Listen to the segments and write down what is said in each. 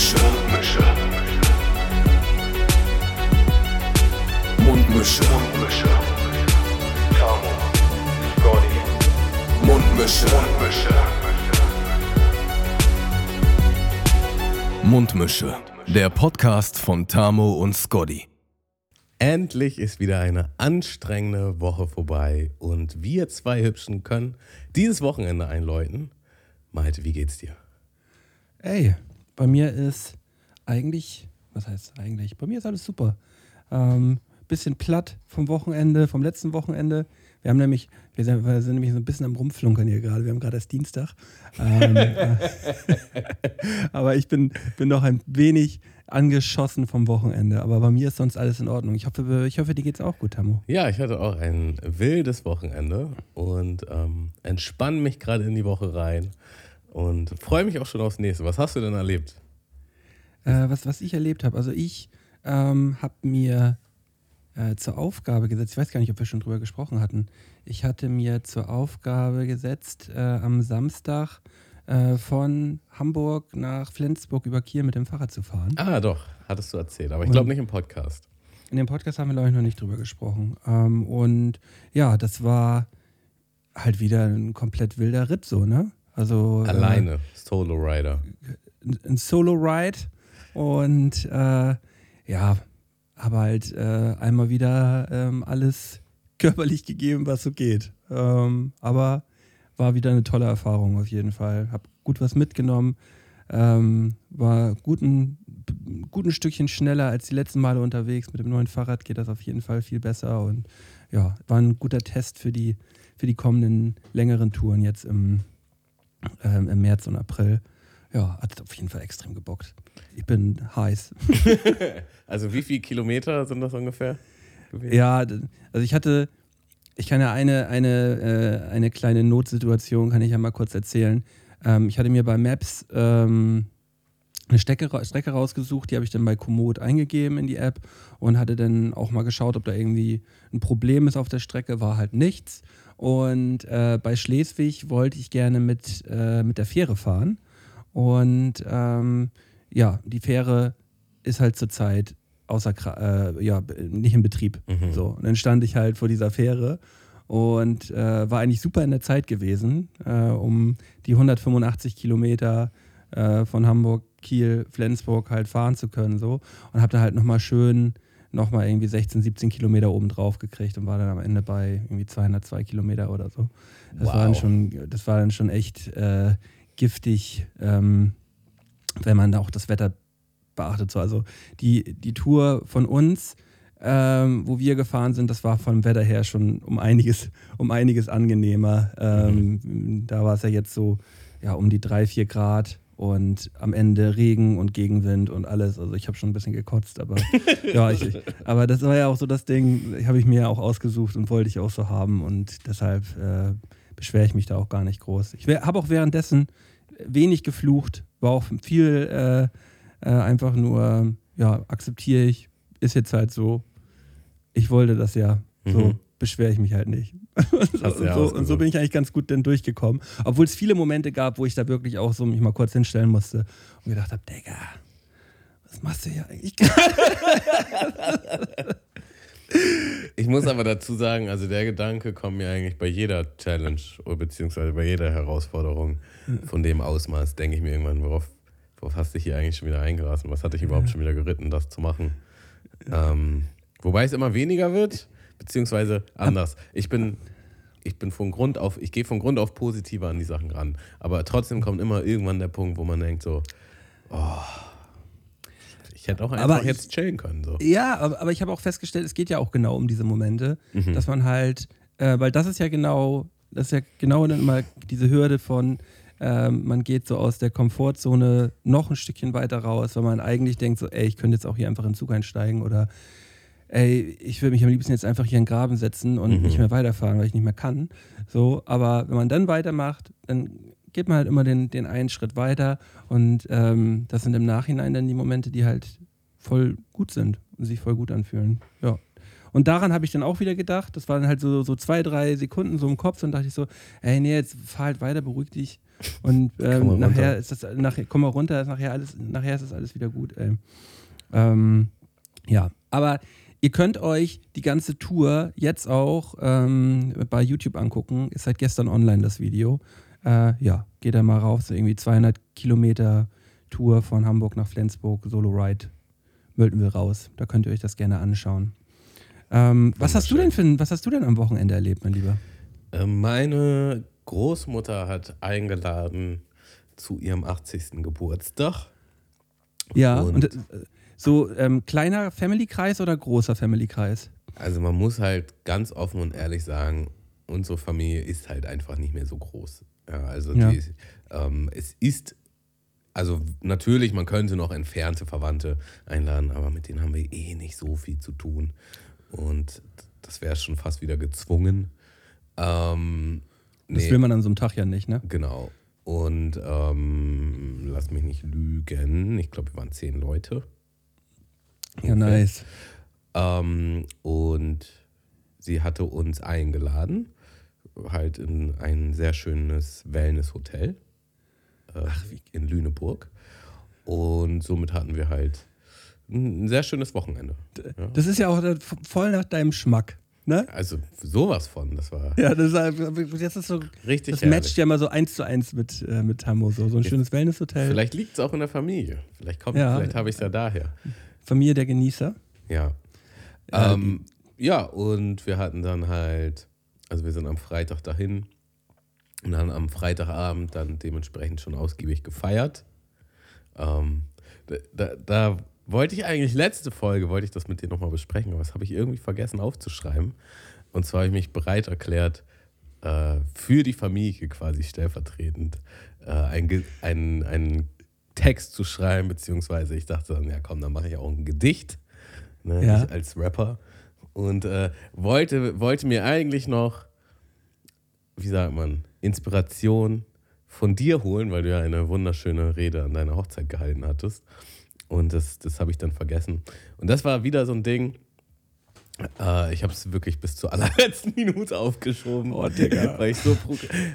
Mundmische. Mundmische. Mundmische. Mundmische. Tamo. Scotty. Mundmische. Mundmische. Mundmische. Der Podcast von Tamo und Scotty. Endlich ist wieder eine anstrengende Woche vorbei und wir zwei Hübschen können dieses Wochenende einläuten. Malte, wie geht's dir? Ey, bei mir ist eigentlich, was heißt eigentlich? Bei mir ist alles super. Ähm, bisschen platt vom Wochenende, vom letzten Wochenende. Wir haben nämlich, wir sind, wir sind nämlich so ein bisschen am Rumflunkern hier gerade. Wir haben gerade erst Dienstag. Ähm, äh, aber ich bin, bin noch ein wenig angeschossen vom Wochenende. Aber bei mir ist sonst alles in Ordnung. Ich hoffe, ich hoffe dir geht's auch gut, Tamu. Ja, ich hatte auch ein wildes Wochenende und ähm, entspanne mich gerade in die Woche rein und freue mich auch schon aufs nächste. Was hast du denn erlebt? Äh, was, was ich erlebt habe. Also ich ähm, habe mir äh, zur Aufgabe gesetzt, ich weiß gar nicht, ob wir schon drüber gesprochen hatten, ich hatte mir zur Aufgabe gesetzt, äh, am Samstag äh, von Hamburg nach Flensburg über Kiel mit dem Fahrrad zu fahren. Ah, doch, hattest du erzählt, aber ich glaube nicht im Podcast. In dem Podcast haben wir, glaube ich, noch nicht drüber gesprochen. Ähm, und ja, das war halt wieder ein komplett wilder Ritt, so, ne? Also. Alleine, äh, Solo Rider. Ein Solo Ride und äh, ja, habe halt äh, einmal wieder ähm, alles körperlich gegeben, was so geht. Ähm, aber war wieder eine tolle Erfahrung auf jeden Fall. Hab gut was mitgenommen. Ähm, war guten, guten Stückchen schneller als die letzten Male unterwegs. Mit dem neuen Fahrrad geht das auf jeden Fall viel besser. Und ja, war ein guter Test für die, für die kommenden längeren Touren jetzt im, ähm, im März und April. Ja, hat auf jeden Fall extrem gebockt. Ich bin heiß. also wie viele Kilometer sind das ungefähr? Ja, also ich hatte, ich kann ja eine, eine, äh, eine kleine Notsituation, kann ich ja mal kurz erzählen. Ähm, ich hatte mir bei Maps ähm, eine Strecke, Strecke rausgesucht, die habe ich dann bei Komoot eingegeben in die App und hatte dann auch mal geschaut, ob da irgendwie ein Problem ist auf der Strecke, war halt nichts. Und äh, bei Schleswig wollte ich gerne mit, äh, mit der Fähre fahren. Und ähm, ja, die Fähre ist halt zurzeit außer äh, ja, nicht in Betrieb. Mhm. So. Und dann stand ich halt vor dieser Fähre und äh, war eigentlich super in der Zeit gewesen, äh, um die 185 Kilometer äh, von Hamburg, Kiel, Flensburg halt fahren zu können. So. Und habe da halt nochmal schön nochmal irgendwie 16, 17 Kilometer oben drauf gekriegt und war dann am Ende bei irgendwie 202 Kilometer oder so. Das, wow. war, dann schon, das war dann schon echt äh, giftig, ähm, wenn man auch das Wetter beachtet. So, also die, die Tour von uns, ähm, wo wir gefahren sind, das war vom Wetter her schon um einiges, um einiges angenehmer. Ähm, mhm. Da war es ja jetzt so ja, um die drei, vier Grad und am Ende Regen und Gegenwind und alles. Also ich habe schon ein bisschen gekotzt, aber ja, ich, aber das war ja auch so das Ding, habe ich mir auch ausgesucht und wollte ich auch so haben und deshalb äh, beschwere ich mich da auch gar nicht groß. Ich habe auch währenddessen wenig geflucht, war auch viel äh, äh, einfach nur, ja, akzeptiere ich, ist jetzt halt so. Ich wollte das ja. Mhm. So beschwere ich mich halt nicht. und, so, und, so, bin ich eigentlich ganz gut dann durchgekommen. Obwohl es viele Momente gab, wo ich da wirklich auch so mich mal kurz hinstellen musste und gedacht habe, Digga, was machst du hier eigentlich? Ich muss aber dazu sagen, also der Gedanke kommt mir eigentlich bei jeder Challenge beziehungsweise bei jeder Herausforderung von dem Ausmaß, denke ich mir irgendwann, worauf, worauf hast du hier eigentlich schon wieder eingelassen? Was hat dich überhaupt schon wieder geritten, das zu machen? Ähm, wobei es immer weniger wird, beziehungsweise anders. Ich bin, ich bin von Grund auf, ich gehe von Grund auf positiver an die Sachen ran. Aber trotzdem kommt immer irgendwann der Punkt, wo man denkt so, oh, ich hätte auch einfach aber jetzt ich, chillen können. So. Ja, aber, aber ich habe auch festgestellt, es geht ja auch genau um diese Momente, mhm. dass man halt, äh, weil das ist ja genau, das ist ja genau dann immer diese Hürde von, ähm, man geht so aus der Komfortzone noch ein Stückchen weiter raus, weil man eigentlich denkt, so, ey, ich könnte jetzt auch hier einfach in den Zug einsteigen oder ey, ich würde mich am liebsten jetzt einfach hier in den Graben setzen und mhm. nicht mehr weiterfahren, weil ich nicht mehr kann. So, aber wenn man dann weitermacht, dann geht man halt immer den, den einen Schritt weiter und ähm, das sind im Nachhinein dann die Momente, die halt voll gut sind und sich voll gut anfühlen. Ja. Und daran habe ich dann auch wieder gedacht. Das waren halt so, so zwei, drei Sekunden so im Kopf und dachte ich so, ey, nee, jetzt fahr halt weiter, beruhig dich. Und ähm, runter. nachher ist das, nachher, komm mal runter, ist nachher, alles, nachher ist das alles wieder gut. Ey. Ähm, ja, aber ihr könnt euch die ganze Tour jetzt auch ähm, bei YouTube angucken. Ist seit gestern online das Video. Äh, ja, geht da mal rauf. So irgendwie 200 Kilometer Tour von Hamburg nach Flensburg, Solo Ride, Mölten wir raus. Da könnt ihr euch das gerne anschauen. Ähm, was hast du denn für was hast du denn am Wochenende erlebt, mein Lieber? Äh, Meine Großmutter hat eingeladen zu ihrem 80. Geburtstag. Ja, Und- und, äh, so ähm, kleiner Family-Kreis oder großer Family-Kreis? Also man muss halt ganz offen und ehrlich sagen, unsere Familie ist halt einfach nicht mehr so groß. Ja, also Ja. Die, ähm, es ist, also natürlich, man könnte noch entfernte Verwandte einladen, aber mit denen haben wir eh nicht so viel zu tun. Und das wäre schon fast wieder gezwungen. Ähm, Das nee. will man an so einem Tag ja nicht, ne? Genau. Und ähm, lass mich nicht lügen. Ich glaube, wir waren zehn Leute. Ja, nice. Ähm, und sie hatte uns eingeladen, halt in ein sehr schönes Wellness-Hotel äh, in Lüneburg. Und somit hatten wir halt ein sehr schönes Wochenende. Ja. Das ist ja auch äh, voll nach deinem Schmack, ne? Also sowas von, das war Ja, das ist, halt- das ist so. richtig Das herrlich. matcht ja mal so eins zu eins mit, äh, mit Tammo. So, so ein schönes Wellnesshotel. Vielleicht liegt es auch in der Familie. Vielleicht kommt, Ja. vielleicht habe ich es ja daher. Familie der Genießer. Ja. Ja, Ähm, ja, und wir hatten dann halt, also wir sind am Freitag dahin und dann am Freitagabend dann dementsprechend schon ausgiebig gefeiert. Ähm, da, da, da wollte ich eigentlich, letzte Folge wollte ich das mit dir nochmal besprechen, aber das habe ich irgendwie vergessen aufzuschreiben. Und zwar habe ich mich bereit erklärt, äh, für die Familie quasi stellvertretend äh, ein, ein, einen Text zu schreiben, beziehungsweise ich dachte dann, ja komm, dann mache ich auch ein Gedicht ne, Ja. ich als Rapper. Und äh, wollte, wollte mir eigentlich noch, wie sagt man, Inspiration von dir holen, weil du ja eine wunderschöne Rede an deiner Hochzeit gehalten hattest. Und das, das habe ich dann vergessen. Und das war wieder so ein Ding. Äh, ich habe es wirklich bis zur allerletzten Minute aufgeschoben. Oh, Digga. Weil ich so,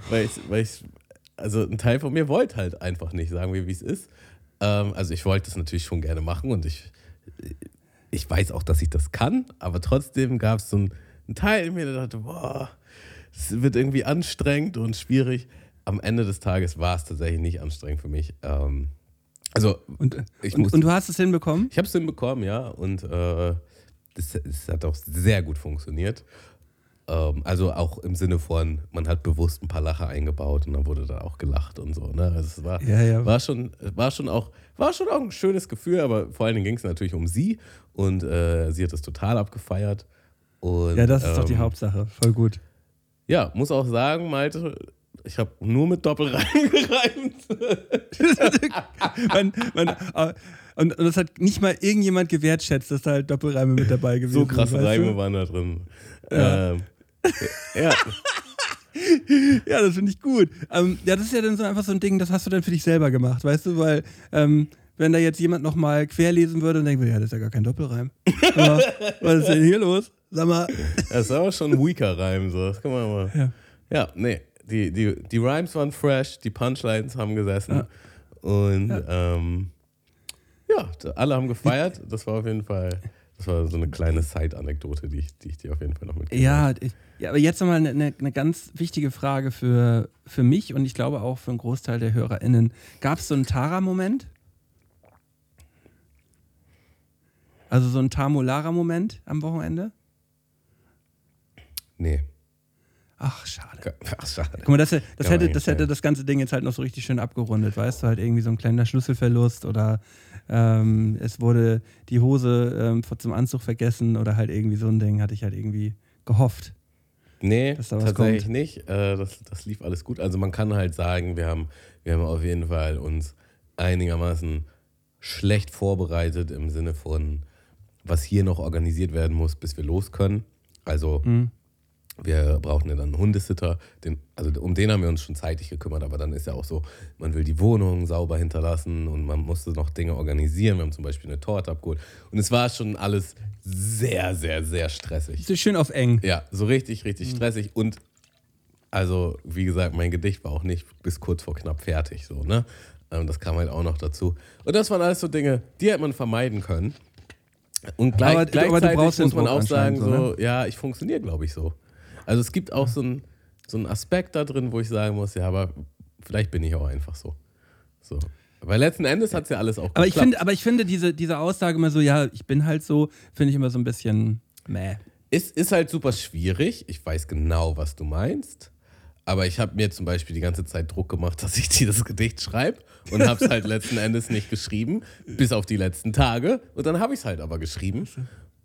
weil ich, weil ich, also ein Teil von mir wollte halt einfach nicht, sagen wir, wie es ist. Ähm, also ich wollte es natürlich schon gerne machen und ich, ich weiß auch, dass ich das kann, aber trotzdem gab es so einen, einen Teil in mir, der dachte, boah, es wird irgendwie anstrengend und schwierig. Am Ende des Tages war es tatsächlich nicht anstrengend für mich. Ähm, also Und, Ich und, muss- und du hast es hinbekommen? ich habe es hinbekommen, ja, und äh, das, das hat auch sehr gut funktioniert. Ähm, also auch im Sinne von, man hat bewusst ein paar Lacher eingebaut und dann wurde da auch gelacht und so. Ne? Also es war, Ja, ja. war schon, war schon auch, war schon auch ein schönes Gefühl, aber vor allen Dingen ging es natürlich um sie und äh, sie hat es total abgefeiert. Und, Ja, das ist doch die ähm, Hauptsache. Voll gut. Ja, muss auch sagen, Malte, ich habe nur mit Doppelreihen gereimt. man, man, äh, und, das hat nicht mal irgendjemand gewertschätzt, dass da halt Doppelreime mit dabei gewesen So krasse sind. Reime du? waren da drin. Ja. Ähm, ja. Ja, das finde ich gut. Ähm, ja, das ist ja dann so einfach so ein Ding, das hast du dann für dich selber gemacht, weißt du, weil ähm, wenn da jetzt jemand nochmal querlesen würde und denkt, ja, das ist ja gar kein Doppelreim. Aber, was ist denn hier los? Sag mal. Das ist aber schon ein weaker Reim, so. Das kann man mal. Ja. Ja, nee. Die, die, die Rhymes waren fresh, die Punchlines haben gesessen. Ja. Und Ja. Ähm, ja, alle haben gefeiert. Das war auf jeden Fall, das war so eine kleine Side-Anekdote, die ich, die ich dir auf jeden Fall noch mitgebe. Ja, ja, aber jetzt nochmal eine, eine, ganz wichtige Frage für, für mich und ich glaube auch für einen Großteil der HörerInnen. Gab es so einen Tara-Moment? Also so einen Tamolara-Moment am Wochenende? Nee. Ach, schade. Ach, schade. Guck mal, das, das, hätte, das hätte das ganze Ding jetzt halt noch so richtig schön abgerundet, weißt du, halt irgendwie so ein kleiner Schlüsselverlust oder ähm, es wurde die Hose ähm, zum Anzug vergessen oder halt irgendwie so ein Ding, hatte ich halt irgendwie gehofft. Nee, tatsächlich kommt. nicht. Äh, das, das lief alles gut. Also man kann halt sagen, wir haben, wir haben auf jeden Fall uns einigermaßen schlecht vorbereitet im Sinne von, was hier noch organisiert werden muss, bis wir los können. Also Mhm. Wir brauchen ja dann einen Hundesitter. Den, also um den haben wir uns schon zeitig gekümmert, aber dann ist ja auch so, man will die Wohnung sauber hinterlassen und man musste noch Dinge organisieren. Wir haben zum Beispiel eine Torte abgeholt. Und es war schon alles sehr, sehr, sehr stressig. So schön auf eng. Ja, so richtig, richtig stressig. Und Also, wie gesagt, mein Gedicht war auch nicht bis kurz vor knapp fertig, so, ne? Ähm, das kam halt auch noch dazu. Und das waren alles so Dinge, die hätte man vermeiden können. Und gleich, Aber- gleichzeitig aber muss man auch sagen, so, so, ja, ich funktioniere, glaube ich, so. Also es gibt auch so einen so einen Aspekt da drin, wo ich sagen muss, ja, aber vielleicht bin ich auch einfach so. So. Weil letzten Endes hat es ja alles auch Aber ich geklappt. finde, aber ich finde diese, diese Aussage immer so, ja, ich bin halt so, finde ich immer so ein bisschen meh. Ist, ist halt super schwierig. Ich weiß genau, was du meinst. Aber ich habe mir zum Beispiel die ganze Zeit Druck gemacht, dass ich dieses Gedicht schreibe und habe es halt letzten Endes nicht geschrieben, bis auf die letzten Tage. Und dann habe ich es halt aber geschrieben.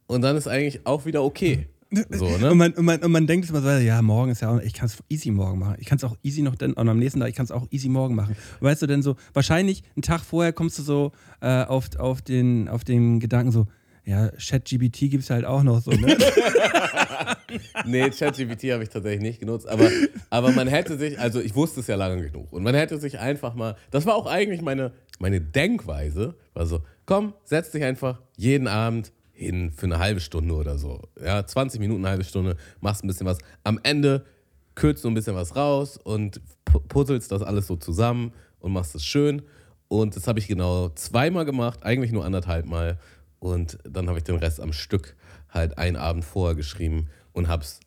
Und dann ist eigentlich auch wieder okay. So, Und ne? man, und man, und man denkt immer so, ja, morgen ist ja auch, ich kann es easy morgen machen. Ich kann es auch easy noch dann, und am nächsten Tag, ich kann es auch easy morgen machen. Und weißt du denn so, wahrscheinlich einen Tag vorher kommst du so äh, auf, auf, den, auf den Gedanken so, ja, ChatGBT gibt es halt auch noch so, ne? Nee, ChatGPT habe ich tatsächlich nicht genutzt. Aber, aber man hätte sich, also ich wusste es ja lange genug. Und man hätte sich einfach mal, das war auch eigentlich meine, meine Denkweise, war so, komm, setz dich einfach jeden Abend hin für eine halbe Stunde oder so. Ja, 20 Minuten, eine halbe Stunde, machst ein bisschen was. Am Ende kürzt du ein bisschen was raus und pu- puzzelst das alles so zusammen und machst es schön. Und das habe ich genau zweimal gemacht, eigentlich nur anderthalb Mal. Und dann habe ich den Rest am Stück halt einen Abend vorher geschrieben und habe es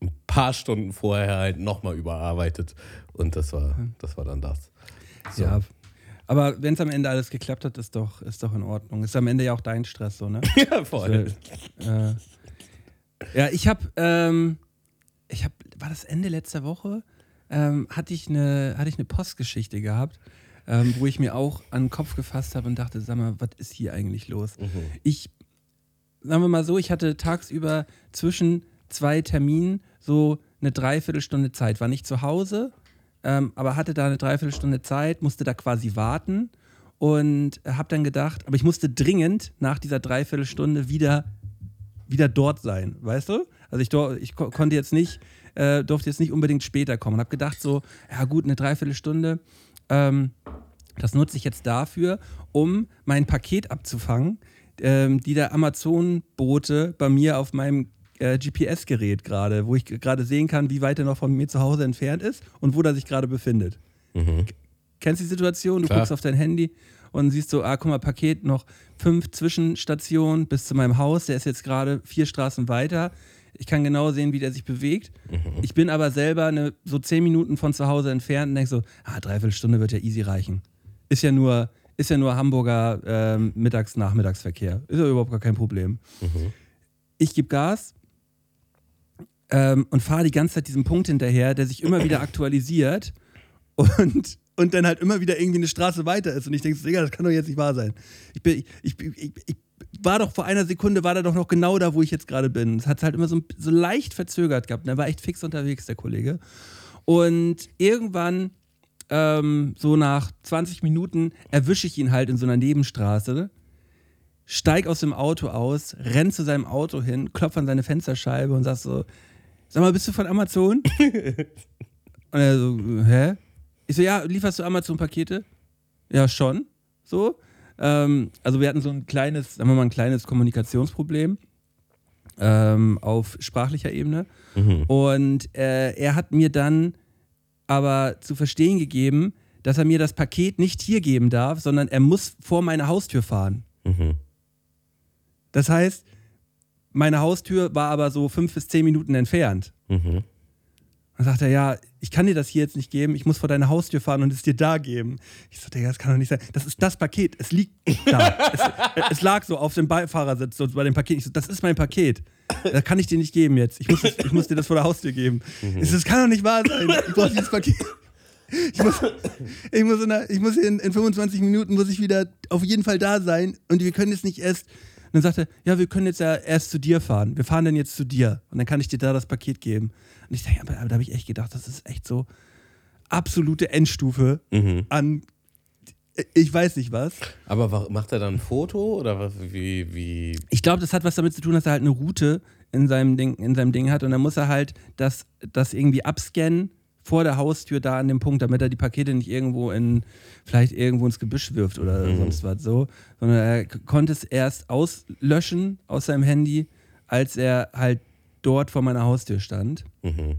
ein paar Stunden vorher halt nochmal überarbeitet. Und das war, das war dann das. So. Ja. Aber wenn es am Ende alles geklappt hat, ist doch, ist doch in Ordnung. Ist am Ende ja auch dein Stress so, ne? Ja, voll. äh, ja, ich habe, ähm, ich habe, war das Ende letzter Woche, ähm, hatte ich eine, hatte ich eine Postgeschichte gehabt, ähm, wo ich mir auch an den Kopf gefasst habe und dachte, sag mal, was ist hier eigentlich los? Ich, sagen wir mal so, ich hatte tagsüber zwischen zwei Terminen so eine Dreiviertelstunde Zeit, war nicht zu Hause, ähm, aber hatte da eine Dreiviertelstunde Zeit, musste da quasi warten und habe dann gedacht, aber ich musste dringend nach dieser Dreiviertelstunde wieder wieder dort sein, weißt du? Also ich, ich ko konnte jetzt nicht, äh, durfte jetzt nicht unbedingt später kommen und habe gedacht so, ja gut, eine Dreiviertelstunde, ähm, das nutze ich jetzt dafür, um mein Paket abzufangen, ähm, die der Amazon-Bote bei mir auf meinem äh, GPS-Gerät gerade, wo ich gerade sehen kann, wie weit er noch von mir zu Hause entfernt ist und wo er sich gerade befindet. Kennst du die Situation? Du Klar. guckst auf dein Handy und siehst so, ah, guck mal, Paket noch fünf Zwischenstationen bis zu meinem Haus. Der ist jetzt gerade vier Straßen weiter. Ich kann genau sehen, wie der sich bewegt. Ich bin aber selber eine, so zehn Minuten von zu Hause entfernt und denke so, ah, dreiviertel Stunde wird ja easy reichen. Ist ja nur, ist ja nur Hamburger ähm, Mittags-Nachmittagsverkehr. Ist ja überhaupt gar kein Problem. Ich gebe Gas ähm, und fahre die ganze Zeit diesem Punkt hinterher, der sich immer wieder aktualisiert und, und dann halt immer wieder irgendwie eine Straße weiter ist. Und ich denke, Digga, das kann doch jetzt nicht wahr sein. Ich, bin, ich, ich, ich, war doch vor einer Sekunde, war er doch noch genau da, wo ich jetzt gerade bin. Es hat halt immer so, so leicht verzögert gehabt. Er war echt fix unterwegs, der Kollege. Und irgendwann, ähm, so nach 20 Minuten, erwische ich ihn halt in so einer Nebenstraße, steig aus dem Auto aus, renn zu seinem Auto hin, klopf an seine Fensterscheibe und sag so, sag mal, bist du von Amazon? und er so, hä? Ich so, ja, lieferst du Amazon-Pakete? Ja, schon. So. Ähm, also wir hatten so ein kleines, sagen wir mal, ein kleines Kommunikationsproblem ähm, auf sprachlicher Ebene. Und äh, er hat mir dann aber zu verstehen gegeben, dass er mir das Paket nicht hier geben darf, sondern er muss vor meine Haustür fahren. Mhm. Das heißt, meine Haustür war aber so fünf bis zehn Minuten entfernt. Mhm. Dann sagt er, ja, ich kann dir das hier jetzt nicht geben, ich muss vor deine Haustür fahren und es dir da geben. Ich so, Digga, das kann doch nicht sein. Das ist das Paket, es liegt da. es, es lag so auf dem Beifahrersitz so bei dem Paket. Ich so, das ist mein Paket. Das kann ich dir nicht geben jetzt. Ich muss, es- ich muss dir das vor der Haustür geben. Ich so, das kann doch nicht wahr sein. Ich brauche dieses Paket. Ich muss, ich muss, in, ich muss in, in 25 Minuten muss ich wieder auf jeden Fall da sein und wir können jetzt nicht erst. Und dann sagt er, ja, wir können jetzt ja erst zu dir fahren. Wir fahren dann jetzt zu dir und dann kann ich dir da das Paket geben. Und ich denke, aber, aber da habe ich echt gedacht, das ist echt so absolute Endstufe Mhm. an ich weiß nicht was. Aber macht er dann ein Foto oder was, wie, wie? Ich glaube, das hat was damit zu tun, dass er halt eine Route in seinem Ding, in seinem Ding hat und dann muss er halt das, das irgendwie abscannen vor der Haustür da an dem Punkt, damit er die Pakete nicht irgendwo in, vielleicht irgendwo ins Gebüsch wirft oder Mhm. sonst was so, sondern er konnte es erst auslöschen aus seinem Handy, als er halt dort vor meiner Haustür stand. Mhm.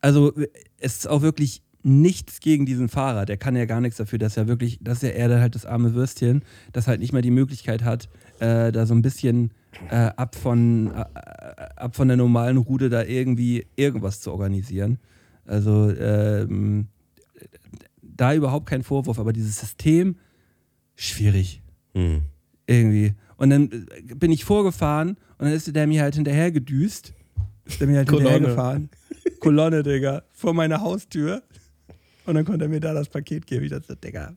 also es ist auch wirklich nichts gegen diesen Fahrer. Der kann ja gar nichts dafür, dass er wirklich, dass er eher halt das arme Würstchen, das halt nicht mehr die Möglichkeit hat, äh, da so ein bisschen äh, ab, von, äh, ab von der normalen Route da irgendwie irgendwas zu organisieren. Also ähm, da überhaupt kein Vorwurf, aber dieses System, schwierig. Hm. Irgendwie. Und dann bin ich vorgefahren und dann ist der mir halt hinterher gedüst. Ist der mir halt Kolonne. hinterher gefahren. Kolonne, Digga. Vor meiner Haustür. Und dann konnte er mir da das Paket geben. Ich dachte, Digga.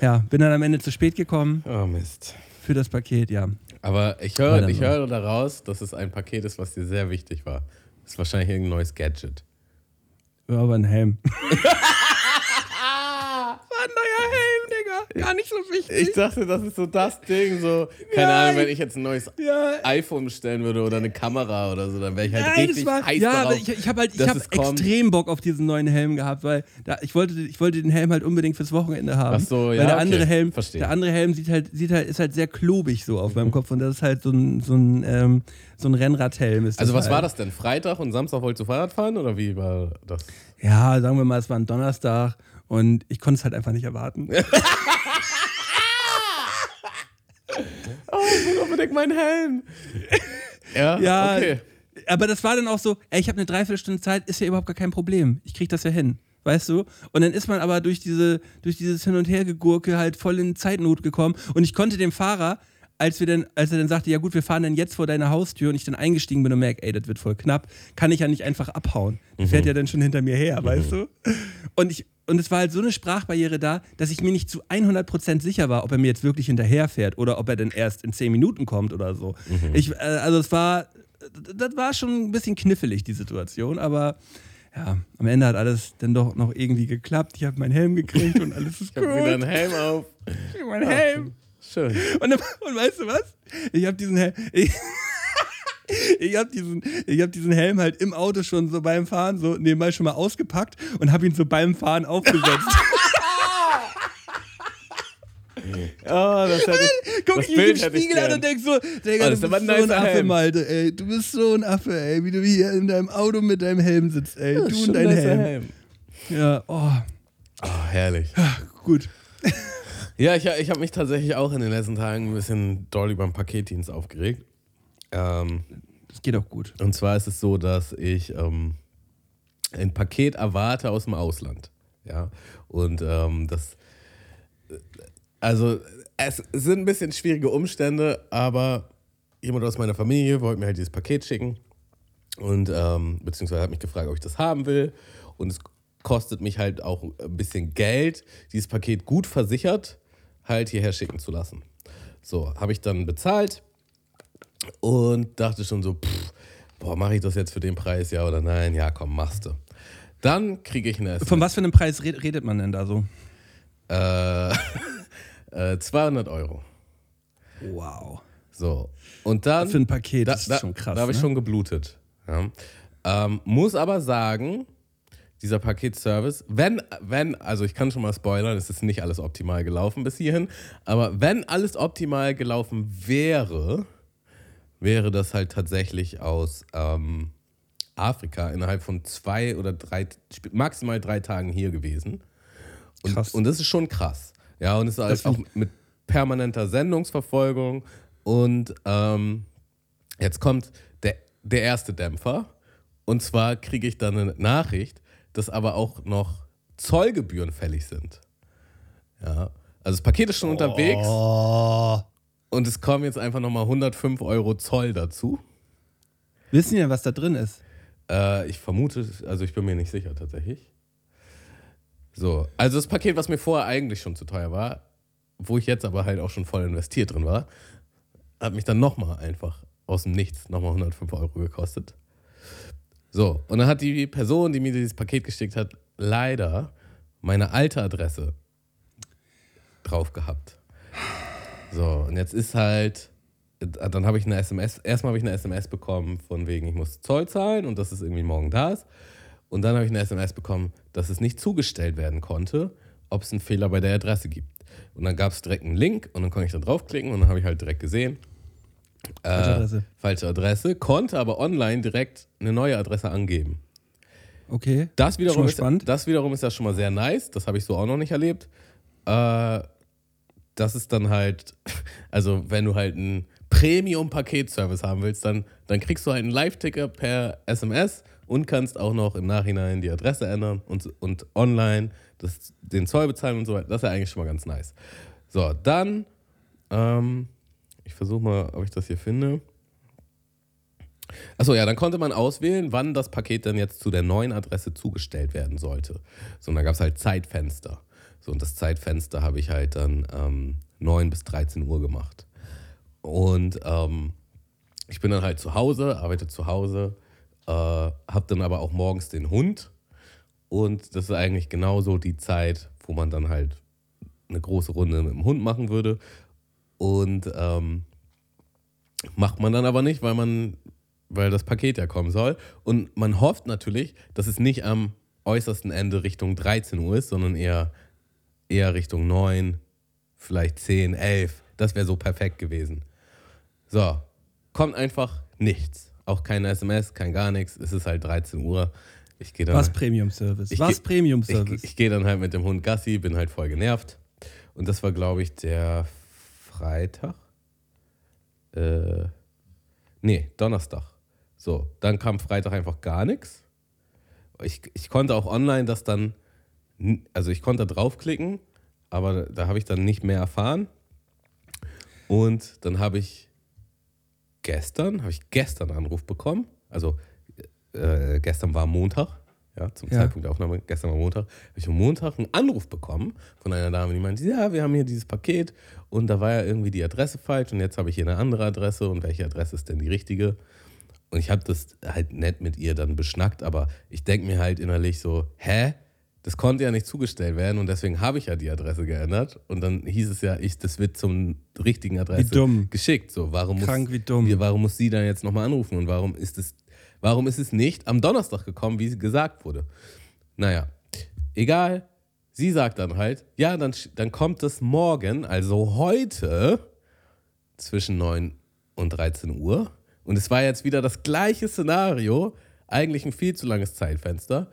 Ja, bin dann am Ende zu spät gekommen Oh Mist. Für das Paket, ja. Aber ich höre, ich höre daraus, dass es ein Paket ist, was dir sehr wichtig war. Das ist wahrscheinlich irgendein neues Gadget. Ja, aber ein Helm. War ein neuer Helm, Digga. Gar nicht so wichtig. Ich dachte, das ist so das Ding, so, keine Nein. Ahnung, wenn ich jetzt ein neues ja, iPhone bestellen würde oder eine Kamera oder so, dann wäre ich halt Nein, richtig war, heiß ja, darauf. aber ich, ich habe halt, ich habe extrem Bock auf diesen neuen Helm gehabt, weil da, ich wollte, ich wollte den Helm halt unbedingt fürs Wochenende haben. Ach so, weil ja, der okay. andere Helm, der andere Helm sieht halt, sieht halt, ist halt sehr klobig so auf meinem Kopf und das ist halt so ein, so ein, ähm, so ein Rennradhelm. Ist also was halt. war das denn? Freitag und Samstag wolltest du Fahrrad fahren oder wie war das? Ja, sagen wir mal, es war ein Donnerstag und ich konnte es halt einfach nicht erwarten. Oh, ich will unbedingt meinen Helm. ja, Ja, okay. aber das war dann auch so, ey, ich habe eine Dreiviertelstunde Zeit, ist ja überhaupt gar kein Problem. Ich krieg das ja hin. Weißt du? Und dann ist man aber durch, diese, durch dieses Hin- und Hergegurke halt voll in Zeitnot gekommen. Und ich konnte dem Fahrer, als, wir dann, als er dann sagte, ja gut, wir fahren dann jetzt vor deiner Haustür und ich dann eingestiegen bin und merke, ey, das wird voll knapp, kann ich ja nicht einfach abhauen. Der fährt ja dann schon hinter mir her, weißt du? Und, ich, und es war halt so eine Sprachbarriere da, dass ich mir nicht zu 100% sicher war, ob er mir jetzt wirklich hinterherfährt oder ob er dann erst in 10 Minuten kommt oder so. Ich, äh, also es war, das war schon ein bisschen knifflig, die Situation, aber ja, am Ende hat alles dann doch noch irgendwie geklappt. Ich habe meinen Helm gekriegt und alles ist Ich habe wieder einen gut. Helm auf. Mein Helm. Schön. Und, dann- und weißt du was? Ich habe diesen Helm. Ich, ich habe diesen, ich hab diesen Helm halt im Auto schon so beim Fahren so nebenbei schon mal ausgepackt und habe ihn so beim Fahren aufgesetzt. Oh, das hätte ich, Guck das ich mich im Bild hätte ich Spiegel an und denk so, Digga, Oh, du bist so ein Affe, Helm. Malte, ey. Du bist so ein Affe, ey. Wie du hier in deinem Auto mit deinem Helm sitzt, ey. Du und dein nicer Helm. Ja, oh, Oh, herrlich. gut. Ja, ich, ich habe mich tatsächlich auch in den letzten Tagen ein bisschen doll über den Paketdienst aufgeregt. Ähm, Das geht auch gut. und zwar ist es so, dass ich ähm, ein Paket erwarte aus dem Ausland. Ja. Und ähm, das. Also, es sind ein bisschen schwierige Umstände, aber jemand aus meiner Familie wollte mir halt dieses Paket schicken. Und ähm, beziehungsweise hat mich gefragt, ob ich das haben will. Und es kostet mich halt auch ein bisschen Geld, dieses Paket gut versichert halt hierher schicken zu lassen. So, habe ich dann bezahlt und dachte schon so, pff, boah, mache ich das jetzt für den Preis, ja oder nein? Ja, komm, machst du. Dann kriege ich eine SMS. Von was für einem Preis red- redet man denn da so? Äh, äh, 200 Euro. Wow. So. Und dann. Für ein Paket, da, das ist da, schon krass. Da habe ich ne? schon geblutet. Ja. Ähm, muss aber sagen, dieser Paketservice, wenn, wenn, also ich kann schon mal spoilern, es ist nicht alles optimal gelaufen bis hierhin, aber wenn alles optimal gelaufen wäre, wäre das halt tatsächlich aus ähm, Afrika innerhalb von zwei oder drei, maximal drei Tagen hier gewesen. Und, Krass. und das ist schon krass. Ja, und es ist halt auch mit permanenter Sendungsverfolgung. Und ähm, jetzt kommt der, der erste Dämpfer. Und zwar kriege ich dann eine Nachricht, dass aber auch noch Zollgebühren fällig sind. Ja. Also das Paket ist schon unterwegs Oh. Und es kommen jetzt einfach nochmal 105 Euro Zoll dazu. Wissen denn, was da drin ist? Äh, ich vermute, also ich bin mir nicht sicher tatsächlich. So, also das Paket, was mir vorher eigentlich schon zu teuer war, wo ich jetzt aber halt auch schon voll investiert drin war, hat mich dann nochmal einfach aus dem Nichts nochmal 105 Euro gekostet. So, und dann hat die Person, die mir dieses Paket geschickt hat, leider meine alte Adresse drauf gehabt. So, und jetzt ist halt, dann habe ich eine SMS, erstmal habe ich eine SMS bekommen von wegen, ich muss Zoll zahlen und dass es irgendwie morgen da ist. Und dann habe ich eine SMS bekommen, dass es nicht zugestellt werden konnte, ob es einen Fehler bei der Adresse gibt. Und dann gab es direkt einen Link und dann konnte ich da draufklicken und dann habe ich halt direkt gesehen, Falsche Äh, Adresse. falsche Adresse, konnte aber online direkt eine neue Adresse angeben. Okay. Das wiederum, ist, das wiederum ist ja schon mal sehr nice. Das habe ich so auch noch nicht erlebt. Äh, das ist dann halt, also wenn du halt einen Premium-Paketservice haben willst, dann, dann kriegst du halt einen Live-Ticker per SMS und kannst auch noch im Nachhinein die Adresse ändern und, und online das, den Zoll bezahlen und so weiter. Das ist ja eigentlich schon mal ganz nice. So, dann, ähm, ich versuche mal, ob ich das hier finde. Achso, ja, dann konnte man auswählen, wann das Paket dann jetzt zu der neuen Adresse zugestellt werden sollte. So, und da gab es halt Zeitfenster. So, und das Zeitfenster habe ich halt dann ähm, 9 bis 13 Uhr gemacht. Und ähm, ich bin dann halt zu Hause, arbeite zu Hause, äh, habe dann aber auch morgens den Hund. Und das ist eigentlich genauso die Zeit, wo man dann halt eine große Runde mit dem Hund machen würde. Und ähm, macht man dann aber nicht, weil man, weil das Paket ja kommen soll. Und man hofft natürlich, dass es nicht am äußersten Ende Richtung 13 Uhr ist, sondern eher, eher Richtung 9, vielleicht 10, 11. Das wäre so perfekt gewesen. So, kommt einfach nichts. Auch keine SMS, kein gar nichts. Es ist halt 13 Uhr. Ich gehe dann. Was Premium Service? Ich Was Premium ich, Service? ich gehe dann halt mit dem Hund Gassi, bin halt voll genervt. Und das war, glaube ich, der Freitag. Äh, nee, Donnerstag. So, dann kam Freitag einfach gar nichts. Ich, ich konnte auch online das dann, also ich konnte da draufklicken, aber da habe ich dann nicht mehr erfahren. Und dann habe ich gestern, habe ich gestern einen Anruf bekommen. Also äh, gestern war Montag, ja, zum Ja. Zeitpunkt der Aufnahme, gestern war Montag, habe ich am Montag einen Anruf bekommen von einer Dame, die meinte, ja, wir haben hier dieses Paket und da war ja irgendwie die Adresse falsch und jetzt habe ich hier eine andere Adresse und welche Adresse ist denn die richtige? Und ich habe das halt nett mit ihr dann beschnackt, aber ich denke mir halt innerlich so, hä? Das konnte ja nicht zugestellt werden und deswegen habe ich ja die Adresse geändert. Und dann hieß es ja, ich, das wird zum richtigen Adresse dumm. geschickt. So, warum Krank muss, wie dumm. warum muss sie dann jetzt nochmal anrufen und warum ist es, warum ist es nicht am Donnerstag gekommen, wie gesagt wurde? Naja, egal. Sie sagt dann halt, ja, dann, dann kommt es morgen, also heute, zwischen 9 und 13 Uhr. Und es war jetzt wieder das gleiche Szenario, eigentlich ein viel zu langes Zeitfenster.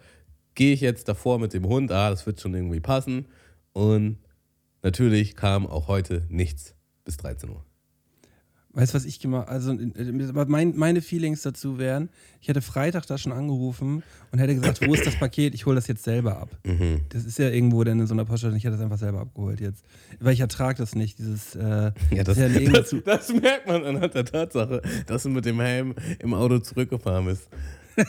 Gehe ich jetzt davor mit dem Hund, ah, das wird schon irgendwie passen. Und natürlich kam auch heute nichts bis 13 Uhr. Weißt du, was ich gemacht Also, mein, meine Feelings dazu wären, ich hätte Freitag da schon angerufen und hätte gesagt, wo ist das Paket? Ich hole das jetzt selber ab. Mhm. Das ist ja irgendwo dann in so einer Poststelle. Ich hätte das einfach selber abgeholt jetzt. Weil ich ertrage das nicht, dieses. Äh, Ja, das, das, zu- das merkt man anhand der Tatsache, dass du mit dem Helm im Auto zurückgefahren bist.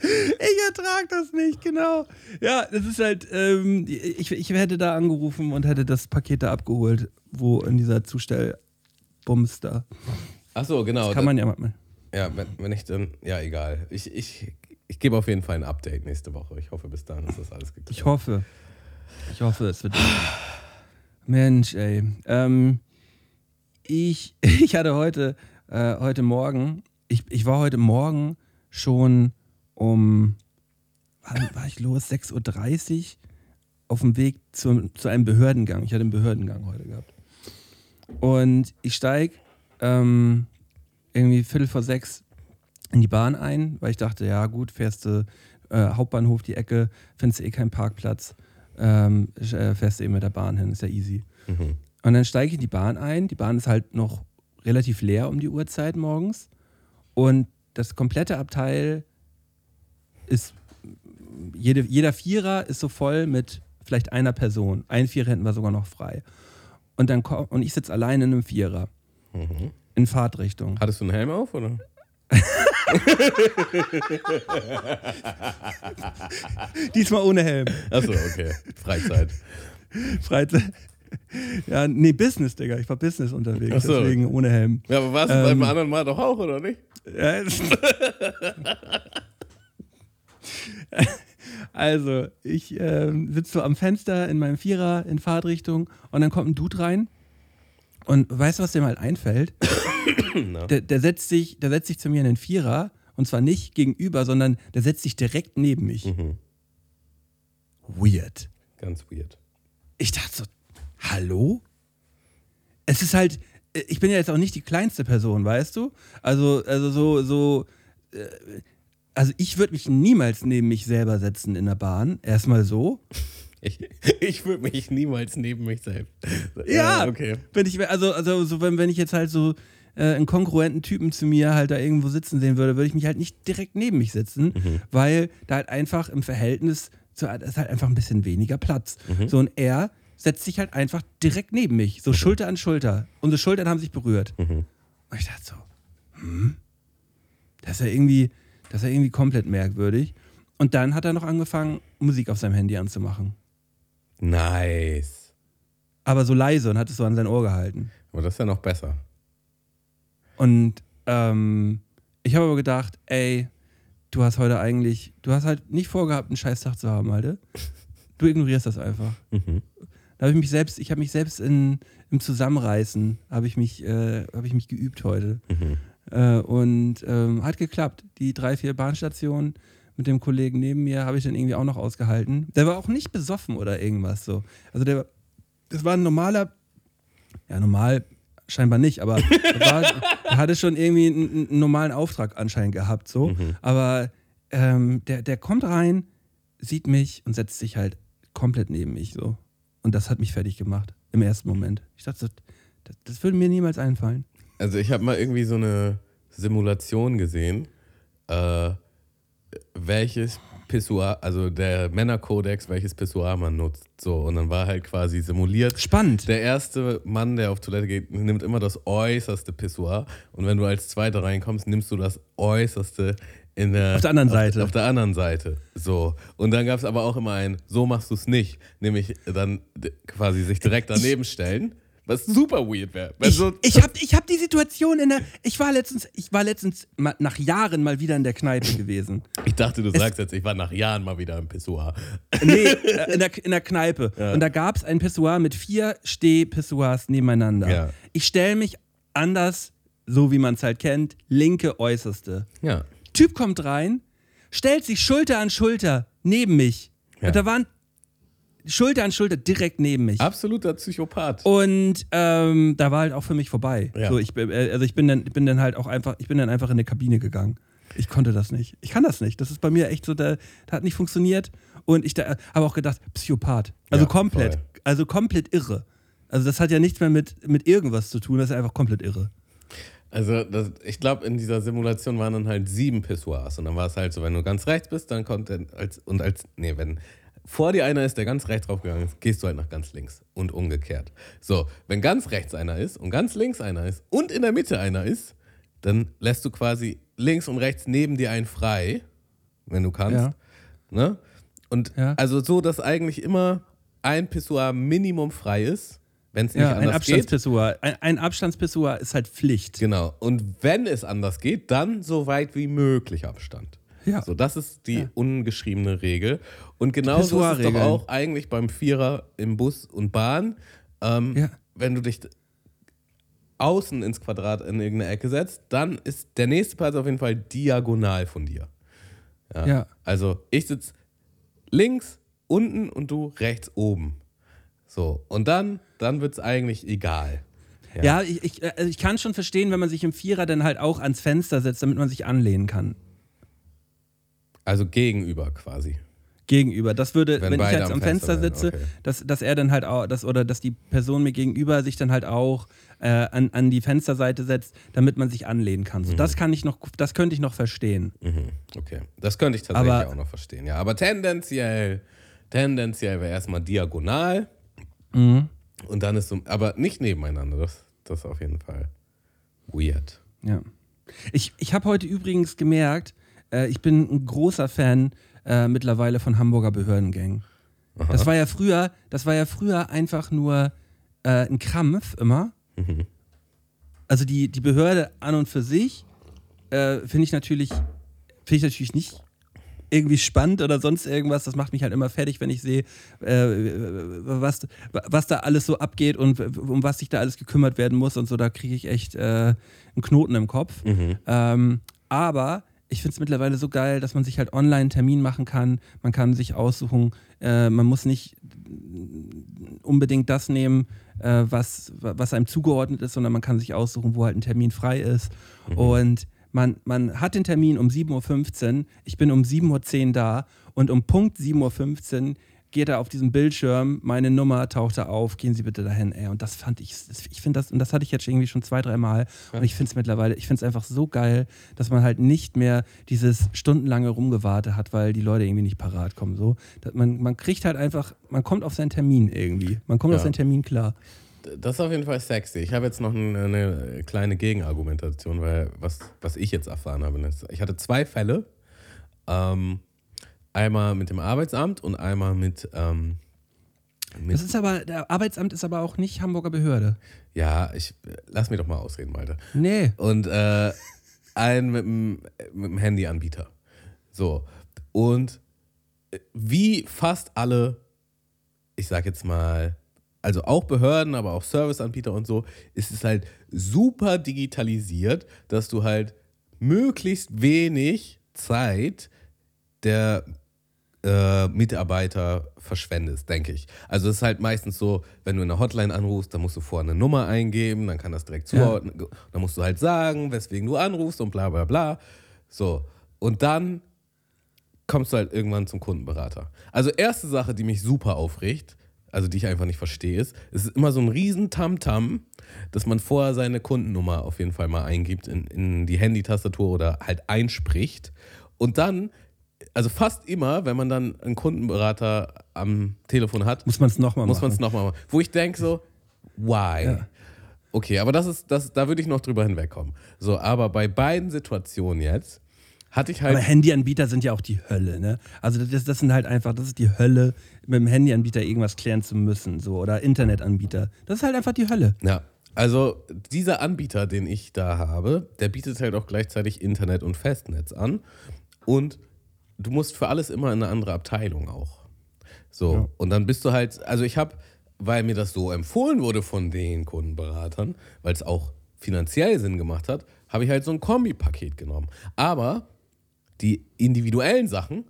Ich ertrage das nicht, genau. Ja, das ist halt, ähm, ich, ich hätte da angerufen und hätte das Paket da abgeholt, wo in dieser Zustellbums da. Achso, genau. Das kann man ja mal. Ja, wenn, wenn ich dann, ja, egal. Ich, ich, ich gebe auf jeden Fall ein Update nächste Woche. Ich hoffe, bis dahin ist das alles geklärt. Ich hoffe. Ich hoffe, es wird. Mensch, ey. Ähm, ich, ich hatte heute, äh, heute Morgen, ich, ich war heute Morgen schon um, wann war ich los? 6.30 Uhr auf dem Weg zu, zu einem Behördengang. Ich hatte einen Behördengang heute gehabt. Und ich steige ähm, irgendwie Viertel vor sechs in die Bahn ein, weil ich dachte, ja gut, fährst du äh, Hauptbahnhof die Ecke, findest du eh keinen Parkplatz, ähm, äh, fährst du eben mit der Bahn hin, ist ja easy. Mhm. Und dann steige ich in die Bahn ein. Die Bahn ist halt noch relativ leer um die Uhrzeit morgens. Und das komplette Abteil ist, jede, jeder Vierer ist so voll mit vielleicht einer Person. Ein Vierer hätten wir sogar noch frei. Und, dann komm, und ich sitze allein in einem Vierer Mhm. in Fahrtrichtung. Hattest du einen Helm auf, oder? Diesmal ohne Helm. Achso, okay. Freizeit. Freizeit. Ja, nee, Business, Digga. Ich war Business unterwegs, so. deswegen ohne Helm. Ja, aber warst du Ähm. beim anderen Mal doch auch, oder nicht? Ja, also, ich ähm, sitze so am Fenster in meinem Vierer in Fahrtrichtung und dann kommt ein Dude rein. Und weißt du, was dem halt einfällt? Der, der, setzt sich, der setzt sich zu mir in den Vierer und zwar nicht gegenüber, sondern der setzt sich direkt neben mich. Mhm. Weird. Ganz weird. Ich dachte so, hallo? es ist halt, äh, ich bin ja jetzt auch nicht die kleinste Person, weißt du? Also, also so, so, äh, also ich würde mich niemals neben mich selber setzen in der Bahn. Erstmal so. Ich, ich würde mich niemals neben mich selbst. Ja, okay. Wenn ich, also, also so, wenn, wenn ich jetzt halt so äh, einen konkurrenten Typen zu mir halt da irgendwo sitzen sehen würde, würde ich mich halt nicht direkt neben mich setzen, mhm. weil da halt einfach im Verhältnis zu, ist halt einfach ein bisschen weniger Platz. Mhm. So und er setzt sich halt einfach direkt neben mich, so. Schulter an Schulter. Unsere Schultern haben sich berührt. Mhm. Und ich dachte so, hm, das ist ja irgendwie, das ist ja irgendwie komplett merkwürdig. Und dann hat er noch angefangen, Musik auf seinem Handy anzumachen. Nice. Aber so leise und hat es so an sein Ohr gehalten. Aber das ist ja noch besser. Und ähm, ich habe aber gedacht, ey, du hast heute eigentlich, du hast halt nicht vorgehabt, einen Scheißtag zu haben, Alter. Du ignorierst das einfach. Mhm. Da habe ich mich selbst, ich habe mich selbst in, im Zusammenreißen, habe ich mich, äh, habe ich mich geübt heute. Mhm. Äh, und ähm, hat geklappt. Die drei, vier Bahnstationen mit dem Kollegen neben mir habe ich dann irgendwie auch noch ausgehalten. Der war auch nicht besoffen oder irgendwas so. Also der, das war ein normaler, ja normal scheinbar nicht, aber er, war, er hatte schon irgendwie einen, einen, normalen Auftrag anscheinend gehabt so. Mhm. Aber ähm, der, der kommt rein, sieht mich und setzt sich halt komplett neben mich so. Und das hat mich fertig gemacht im ersten Moment. Ich dachte, das, das würde mir niemals einfallen. Also ich habe mal irgendwie so eine Simulation gesehen. Äh, welches Pissoir, also der Männerkodex, welches Pissoir man nutzt. So, und dann war halt quasi simuliert. Spannend. Der erste Mann, der auf Toilette geht, nimmt immer das äußerste Pissoir. Und wenn du als Zweiter reinkommst, nimmst du das äußerste der, auf der anderen Seite. Auf, auf der anderen Seite. So. Und dann gab es aber auch immer ein, so machst du es nicht. Nämlich dann quasi sich direkt daneben stellen. Was super weird wäre. Ich, so ich habe ich hab die Situation in der. Ich war letztens, ich war letztens mal, nach Jahren mal wieder in der Kneipe gewesen. Ich dachte, du es, sagst jetzt, ich war nach Jahren mal wieder im Pissoir. Nee, äh, in der, in der Kneipe. Ja. Und da gab es ein Pissoir mit vier Steh-Pissoirs nebeneinander. Ja. Ich stelle mich anders, so wie man es halt kennt, linke äußerste. Ja. Typ kommt rein, stellt sich Schulter an Schulter neben mich. Ja. Und da waren Schulter an Schulter direkt neben mich. Absoluter Psychopath. Und ähm, da war halt auch für mich vorbei. Ja. So, ich, äh, also ich bin dann, bin dann halt auch einfach, ich bin dann einfach in eine Kabine gegangen. Ich konnte das nicht. Ich kann das nicht. Das ist bei mir echt so, da, das hat nicht funktioniert. Und ich habe auch gedacht, Psychopath. Also ja, komplett, voll. also komplett irre. Also das hat ja nichts mehr mit, mit irgendwas zu tun, das ist einfach komplett irre. Also das, ich glaube, in dieser Simulation waren dann halt sieben Pissoirs. Und dann war es halt so, wenn du ganz rechts bist, dann kommt er als, und als, nee, wenn vor dir einer ist, der ganz rechts draufgegangen ist, gehst du halt nach ganz links und umgekehrt. So, wenn ganz rechts einer ist und ganz links einer ist und in der Mitte einer ist, dann lässt du quasi links und rechts neben dir einen frei, wenn du kannst. Ja. Ne? Und ja. also so, dass eigentlich immer ein Pissoir Minimum frei ist, wenn es nicht ja, anders ein Abstandspissoir. geht. Ein, ein Abstandspissoir ist halt Pflicht. Genau. Und wenn es anders geht, dann so weit wie möglich Abstand. Ja. So, das ist die ja. ungeschriebene Regel. Und genauso ist es doch auch eigentlich beim Vierer im Bus und Bahn. Ähm, ja. Wenn du dich außen ins Quadrat in irgendeine Ecke setzt, dann ist der nächste Platz auf jeden Fall diagonal von dir. Ja. ja. Also ich sitze links, unten und du rechts oben. So, und dann, dann wird es eigentlich egal. Ja, ja ich, ich, also ich kann schon verstehen, wenn man sich im Vierer dann halt auch ans Fenster setzt, damit man sich anlehnen kann. Also gegenüber quasi. Gegenüber. Das würde, wenn, wenn ich jetzt am Fenster, Fenster sitze, okay. dass, dass er dann halt auch, dass, oder dass die Person mir gegenüber sich dann halt auch äh, an, an die Fensterseite setzt, damit man sich anlehnen kann. So, mhm. Das kann ich noch, das könnte ich noch verstehen. Mhm. Okay. Das könnte ich tatsächlich aber, auch noch verstehen, ja. Aber tendenziell, tendenziell wäre erstmal diagonal. Mhm. Und dann ist so, aber nicht nebeneinander. Das, das ist auf jeden Fall weird. Ja. Ich, ich habe heute übrigens gemerkt, äh, ich bin ein großer Fan äh, mittlerweile von Hamburger Behördengängen. Aha. Das war ja früher, das war ja früher einfach nur äh, ein Krampf immer. Mhm. Also die, die Behörde an und für sich äh, finde ich natürlich, finde ich natürlich nicht irgendwie spannend oder sonst irgendwas. Das macht mich halt immer fertig, wenn ich sehe, äh, was, was da alles so abgeht und um was sich da alles gekümmert werden muss und so. Da kriege ich echt äh, einen Knoten im Kopf. Mhm. Ähm, aber ich finde es mittlerweile so geil, dass man sich halt online einen Termin machen kann. Man kann sich aussuchen, äh, man muss nicht unbedingt das nehmen, äh, was, was einem zugeordnet ist, sondern man kann sich aussuchen, wo halt ein Termin frei ist. Mhm. Und man, man hat den Termin um 7.15 Uhr, ich bin um 7.10 Uhr da und um Punkt 7.15 Uhr geht er auf diesem Bildschirm, meine Nummer taucht da auf, gehen Sie bitte dahin. Ey, und das fand ich, ich finde das, und das hatte ich jetzt irgendwie schon zwei, drei Mal. Ja. Und ich finde es mittlerweile, ich finde es einfach so geil, dass man halt nicht mehr dieses stundenlange Rumgewarte hat, weil die Leute irgendwie nicht parat kommen. So. Man, man kriegt halt einfach, man kommt auf seinen Termin irgendwie. Man kommt ja. auf seinen Termin klar. Das ist auf jeden Fall sexy. Ich habe jetzt noch eine, eine, kleine Gegenargumentation, weil was, was ich jetzt erfahren habe. Ist, ich hatte zwei Fälle. Ähm, einmal mit dem Arbeitsamt und einmal mit, ähm, mit. Das ist aber, der Arbeitsamt ist aber auch nicht Hamburger Behörde. Ja, ich lass mich doch mal ausreden, Malte. Nee. Und äh, einen mit dem, mit dem Handyanbieter. So. Und wie fast alle, ich sag jetzt mal, also auch Behörden, aber auch Serviceanbieter und so, ist es halt super digitalisiert, dass du halt möglichst wenig Zeit der äh, Mitarbeiter verschwendest, denke ich. Also es ist halt meistens so, wenn du in der Hotline anrufst, dann musst du vorher eine Nummer eingeben, dann kann das direkt zuordnen. Ja. Dann musst du halt sagen, weswegen du anrufst und bla bla bla. So. Und dann kommst du halt irgendwann zum Kundenberater. Also erste Sache, die mich super aufregt, also die ich einfach nicht verstehe, ist, es ist immer so ein riesen Tamtam, dass man vorher seine Kundennummer auf jeden Fall mal eingibt in, in die Handy-Tastatur oder halt einspricht. Und dann, also fast immer, wenn man dann einen Kundenberater am Telefon hat, muss man es nochmal machen. Muss man es nochmal machen. Wo ich denke so, why? Ja. Okay, aber das ist, das, da würde ich noch drüber hinwegkommen. So, aber bei beiden Situationen jetzt hatte ich halt. Aber Handyanbieter sind ja auch die Hölle, ne? Also das, das sind halt einfach, das ist die Hölle, mit dem Handyanbieter irgendwas klären zu müssen, so oder Internetanbieter. Das ist halt einfach die Hölle. Ja. Also dieser Anbieter, den ich da habe, der bietet halt auch gleichzeitig Internet und Festnetz an. Und du musst für alles immer in eine andere Abteilung auch. So, ja. und dann bist du halt, also ich habe, weil mir das so empfohlen wurde von den Kundenberatern, weil es auch finanziell Sinn gemacht hat, habe ich halt so ein Kombipaket genommen. Aber die individuellen Sachen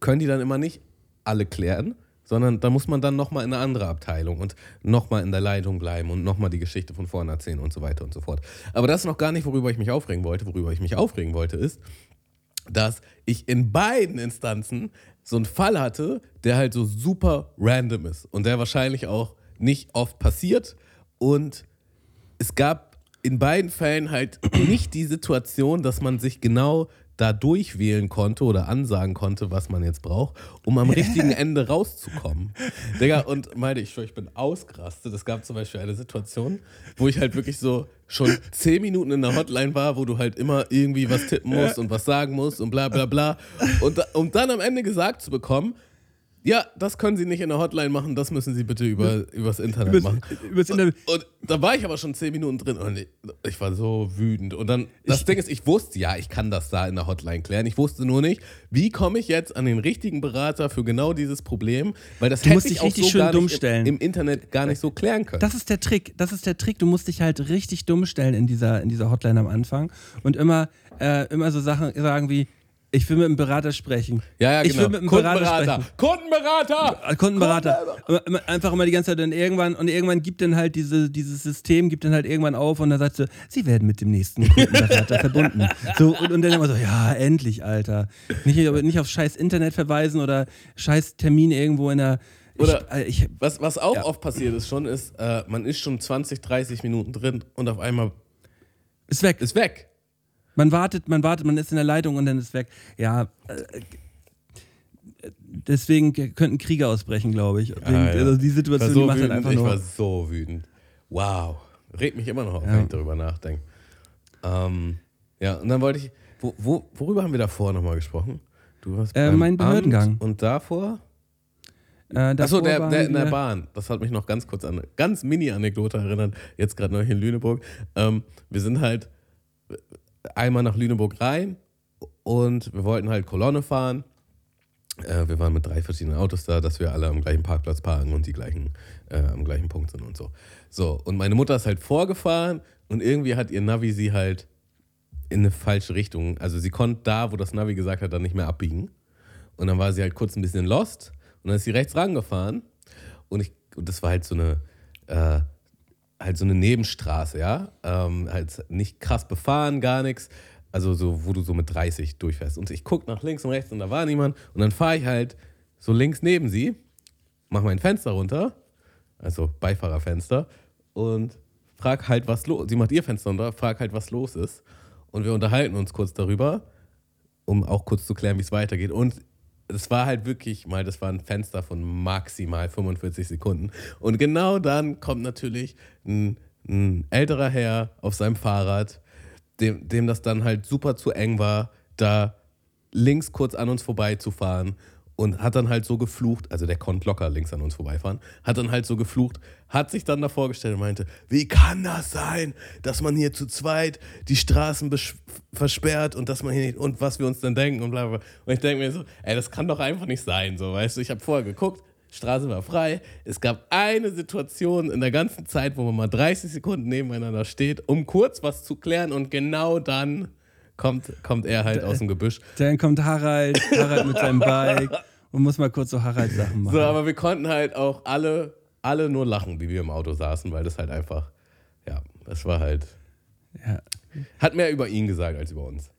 können die dann immer nicht alle klären, sondern da muss man dann nochmal in eine andere Abteilung und nochmal in der Leitung bleiben und nochmal die Geschichte von vorne erzählen und so weiter und so fort. Aber das ist noch gar nicht, worüber ich mich aufregen wollte. Worüber ich mich aufregen wollte, ist, dass ich in beiden Instanzen so einen Fall hatte, der halt so super random ist und der wahrscheinlich auch nicht oft passiert. Und es gab in beiden Fällen halt nicht die Situation, dass man sich genau da durchwählen konnte oder ansagen konnte, was man jetzt braucht, um am richtigen Ende rauszukommen. Digga, und meinte ich, ich bin ausgerastet. Es gab zum Beispiel eine Situation, wo ich halt wirklich so schon zehn Minuten in der Hotline war, wo du halt immer irgendwie was tippen musst und was sagen musst und bla bla bla. Und um dann am Ende gesagt zu bekommen, ja, das können Sie nicht in der Hotline machen, das müssen Sie bitte über, übers Internet übers, machen. Übers Internet. Und, und, da war ich aber schon zehn Minuten drin und ich, ich war so wütend. Und dann, das ich, Ding ist, ich wusste, ja, ich kann das da in der Hotline klären. Ich wusste nur nicht, wie komme ich jetzt an den richtigen Berater für genau dieses Problem, weil das du hätte ich auch so schön dumm stellen. Im, im, Internet gar nicht so klären können. Das ist der Trick, das ist der Trick. Du musst dich halt richtig dumm stellen in dieser, in dieser Hotline am Anfang und immer, äh, immer so Sachen sagen wie, ich will mit einem Berater sprechen. Ja, ja, genau. Ich will mit einem Berater sprechen. Kundenberater! Kundenberater! Kundenberater. Einfach immer die ganze Zeit und irgendwann, und irgendwann gibt dann halt diese, dieses System, gibt dann halt irgendwann auf und dann sagt so, sie werden mit dem nächsten Kundenberater verbunden. So, und, und, dann immer so, ja, endlich, Alter. Nicht, nicht auf scheiß Internet verweisen oder scheiß Termin irgendwo in der. Oder ich, äh, ich, was, was auch ja. oft passiert ist schon, ist, äh, man ist schon 20, 30 Minuten drin und auf einmal ist weg. Ist weg. Man wartet, man wartet, man ist in der Leitung und dann ist weg. Ja, äh, deswegen könnten Kriege ausbrechen, glaube ich. Ah, ja. Also die Situation so die macht halt wütend, halt einfach nur. Ich war so wütend. Wow. Red mich immer noch auf, ja. wenn ich darüber nachdenke. Ähm, ja, und dann wollte ich. Wo, wo, worüber haben wir davor nochmal gesprochen? Du hast äh, mein Behördengang. Amt und davor? Äh, Achso, der, der in der Bahn. Das hat mich noch ganz kurz an eine ganz Mini-Anekdote erinnert. Jetzt gerade noch in Lüneburg. Ähm, wir sind halt einmal nach Lüneburg rein und wir wollten halt Kolonne fahren. Äh, wir waren mit drei verschiedenen Autos da, dass wir alle am gleichen Parkplatz parken und die gleichen, äh, am gleichen Punkt sind und so. So, und meine Mutter ist halt vorgefahren und irgendwie hat ihr Navi sie halt in eine falsche Richtung. Also sie konnte da, wo das Navi gesagt hat, dann nicht mehr abbiegen. Und dann war sie halt kurz ein bisschen lost und dann ist sie rechts rangefahren. Und, ich, und das war halt so eine, äh, halt so eine Nebenstraße, ja. Ähm, halt nicht krass befahren, gar nichts. Also so, wo du so mit 30 durchfährst. Und ich gucke nach links und rechts und da war niemand. Und dann fahre ich halt so links neben sie, mache mein Fenster runter, also Beifahrerfenster, und frag halt, was los Sie macht ihr Fenster runter, frag halt, was los ist. Und wir unterhalten uns kurz darüber, um auch kurz zu klären, wie es weitergeht. Und es war halt wirklich mal, das war ein Fenster von maximal 45 Sekunden. Und genau dann kommt natürlich ein, ein älterer Herr auf seinem Fahrrad, dem, dem das dann halt super zu eng war, da links kurz an uns vorbeizufahren und hat dann halt so geflucht, also der konnte locker links an uns vorbeifahren, hat dann halt so geflucht, hat sich dann davor gestellt und meinte, wie kann das sein, dass man hier zu zweit die Straßen versperrt und dass man hier nicht, und was wir uns dann denken und bla bla. Und ich denke mir so, ey, das kann doch einfach nicht sein, so, weißt du, ich habe vorher geguckt, Straße war frei. Es gab eine Situation in der ganzen Zeit, wo man mal 30 Sekunden nebeneinander steht, um kurz was zu klären und genau dann kommt, kommt er halt aus dem Gebüsch. Dann kommt Harald, Harald mit seinem Bike und muss mal kurz so Harald-Sachen machen. So, aber wir konnten halt auch alle, alle nur lachen, wie wir im Auto saßen, weil das halt einfach, ja, das war halt. Ja. Hat mehr über ihn gesagt als über uns.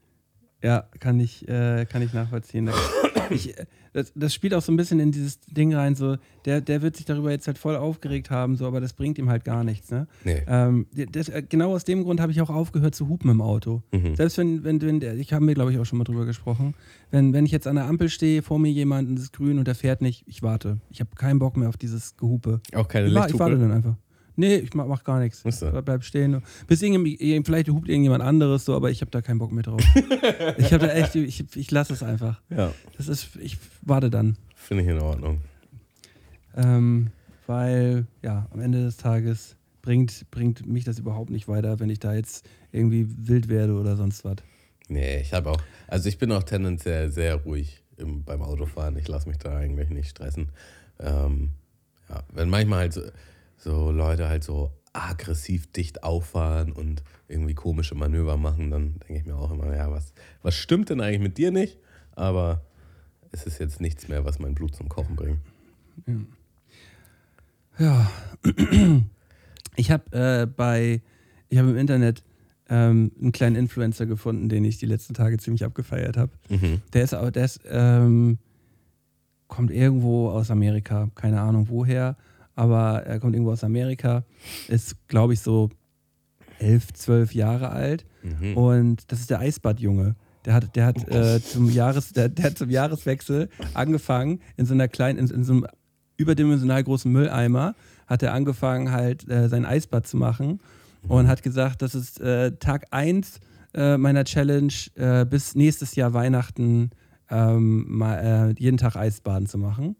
Ja, kann ich, äh, kann ich nachvollziehen. Ich, das, das, spielt auch so ein bisschen in dieses Ding rein, so, der, der wird sich darüber jetzt halt voll aufgeregt haben, so, aber das bringt ihm halt gar nichts. Ne? Nee. Ähm, das, äh, genau aus dem Grund habe ich auch aufgehört zu hupen im Auto. Mhm. Selbst wenn, wenn, wenn der, ich habe mir, glaube ich, auch schon mal drüber gesprochen, wenn, wenn ich jetzt an der Ampel stehe, vor mir jemand und ist grün und der fährt nicht, ich warte. Ich habe keinen Bock mehr auf dieses Gehupe. Auch keine ich, Lichthupe? Ich warte dann einfach. Nee, ich mach, mach gar nichts. So. Bleib stehen. Bis irgendwie, vielleicht hupt irgendjemand anderes so, aber ich habe da keinen Bock mehr drauf. ich habe da echt, ich, ich lasse es einfach. Ja. Das ist, ich warte dann. Finde ich in Ordnung. Ähm, weil, ja, am Ende des Tages bringt, bringt mich das überhaupt nicht weiter, wenn ich da jetzt irgendwie wild werde oder sonst was. Nee, ich habe auch, also ich bin auch tendenziell sehr ruhig im, beim Autofahren. Ich lasse mich da eigentlich nicht stressen. Ähm, ja, wenn manchmal halt so, so Leute halt so aggressiv dicht auffahren und irgendwie komische Manöver machen, dann denke ich mir auch immer, ja, was, was stimmt denn eigentlich mit dir nicht? Aber es ist jetzt nichts mehr, was mein Blut zum Kochen bringt. Ja. Ich habe äh, bei, ich habe im Internet ähm, einen kleinen Influencer gefunden, den ich die letzten Tage ziemlich abgefeiert habe. Mhm. Der ist der ist, ähm, kommt irgendwo aus Amerika, keine Ahnung woher aber er kommt irgendwo aus Amerika, ist, glaube ich, so elf, zwölf Jahre alt. Mhm. Und das ist der Eisbadjunge. Der hat, der hat, äh, zum Jahres, der, der, hat zum Jahreswechsel angefangen, in so einer kleinen, in, in so einem überdimensional großen Mülleimer, hat er angefangen, halt äh, sein Eisbad zu machen und mhm. hat gesagt, das ist äh, Tag 1 äh, meiner Challenge, äh, bis nächstes Jahr Weihnachten ähm, mal, äh, jeden Tag Eisbaden zu machen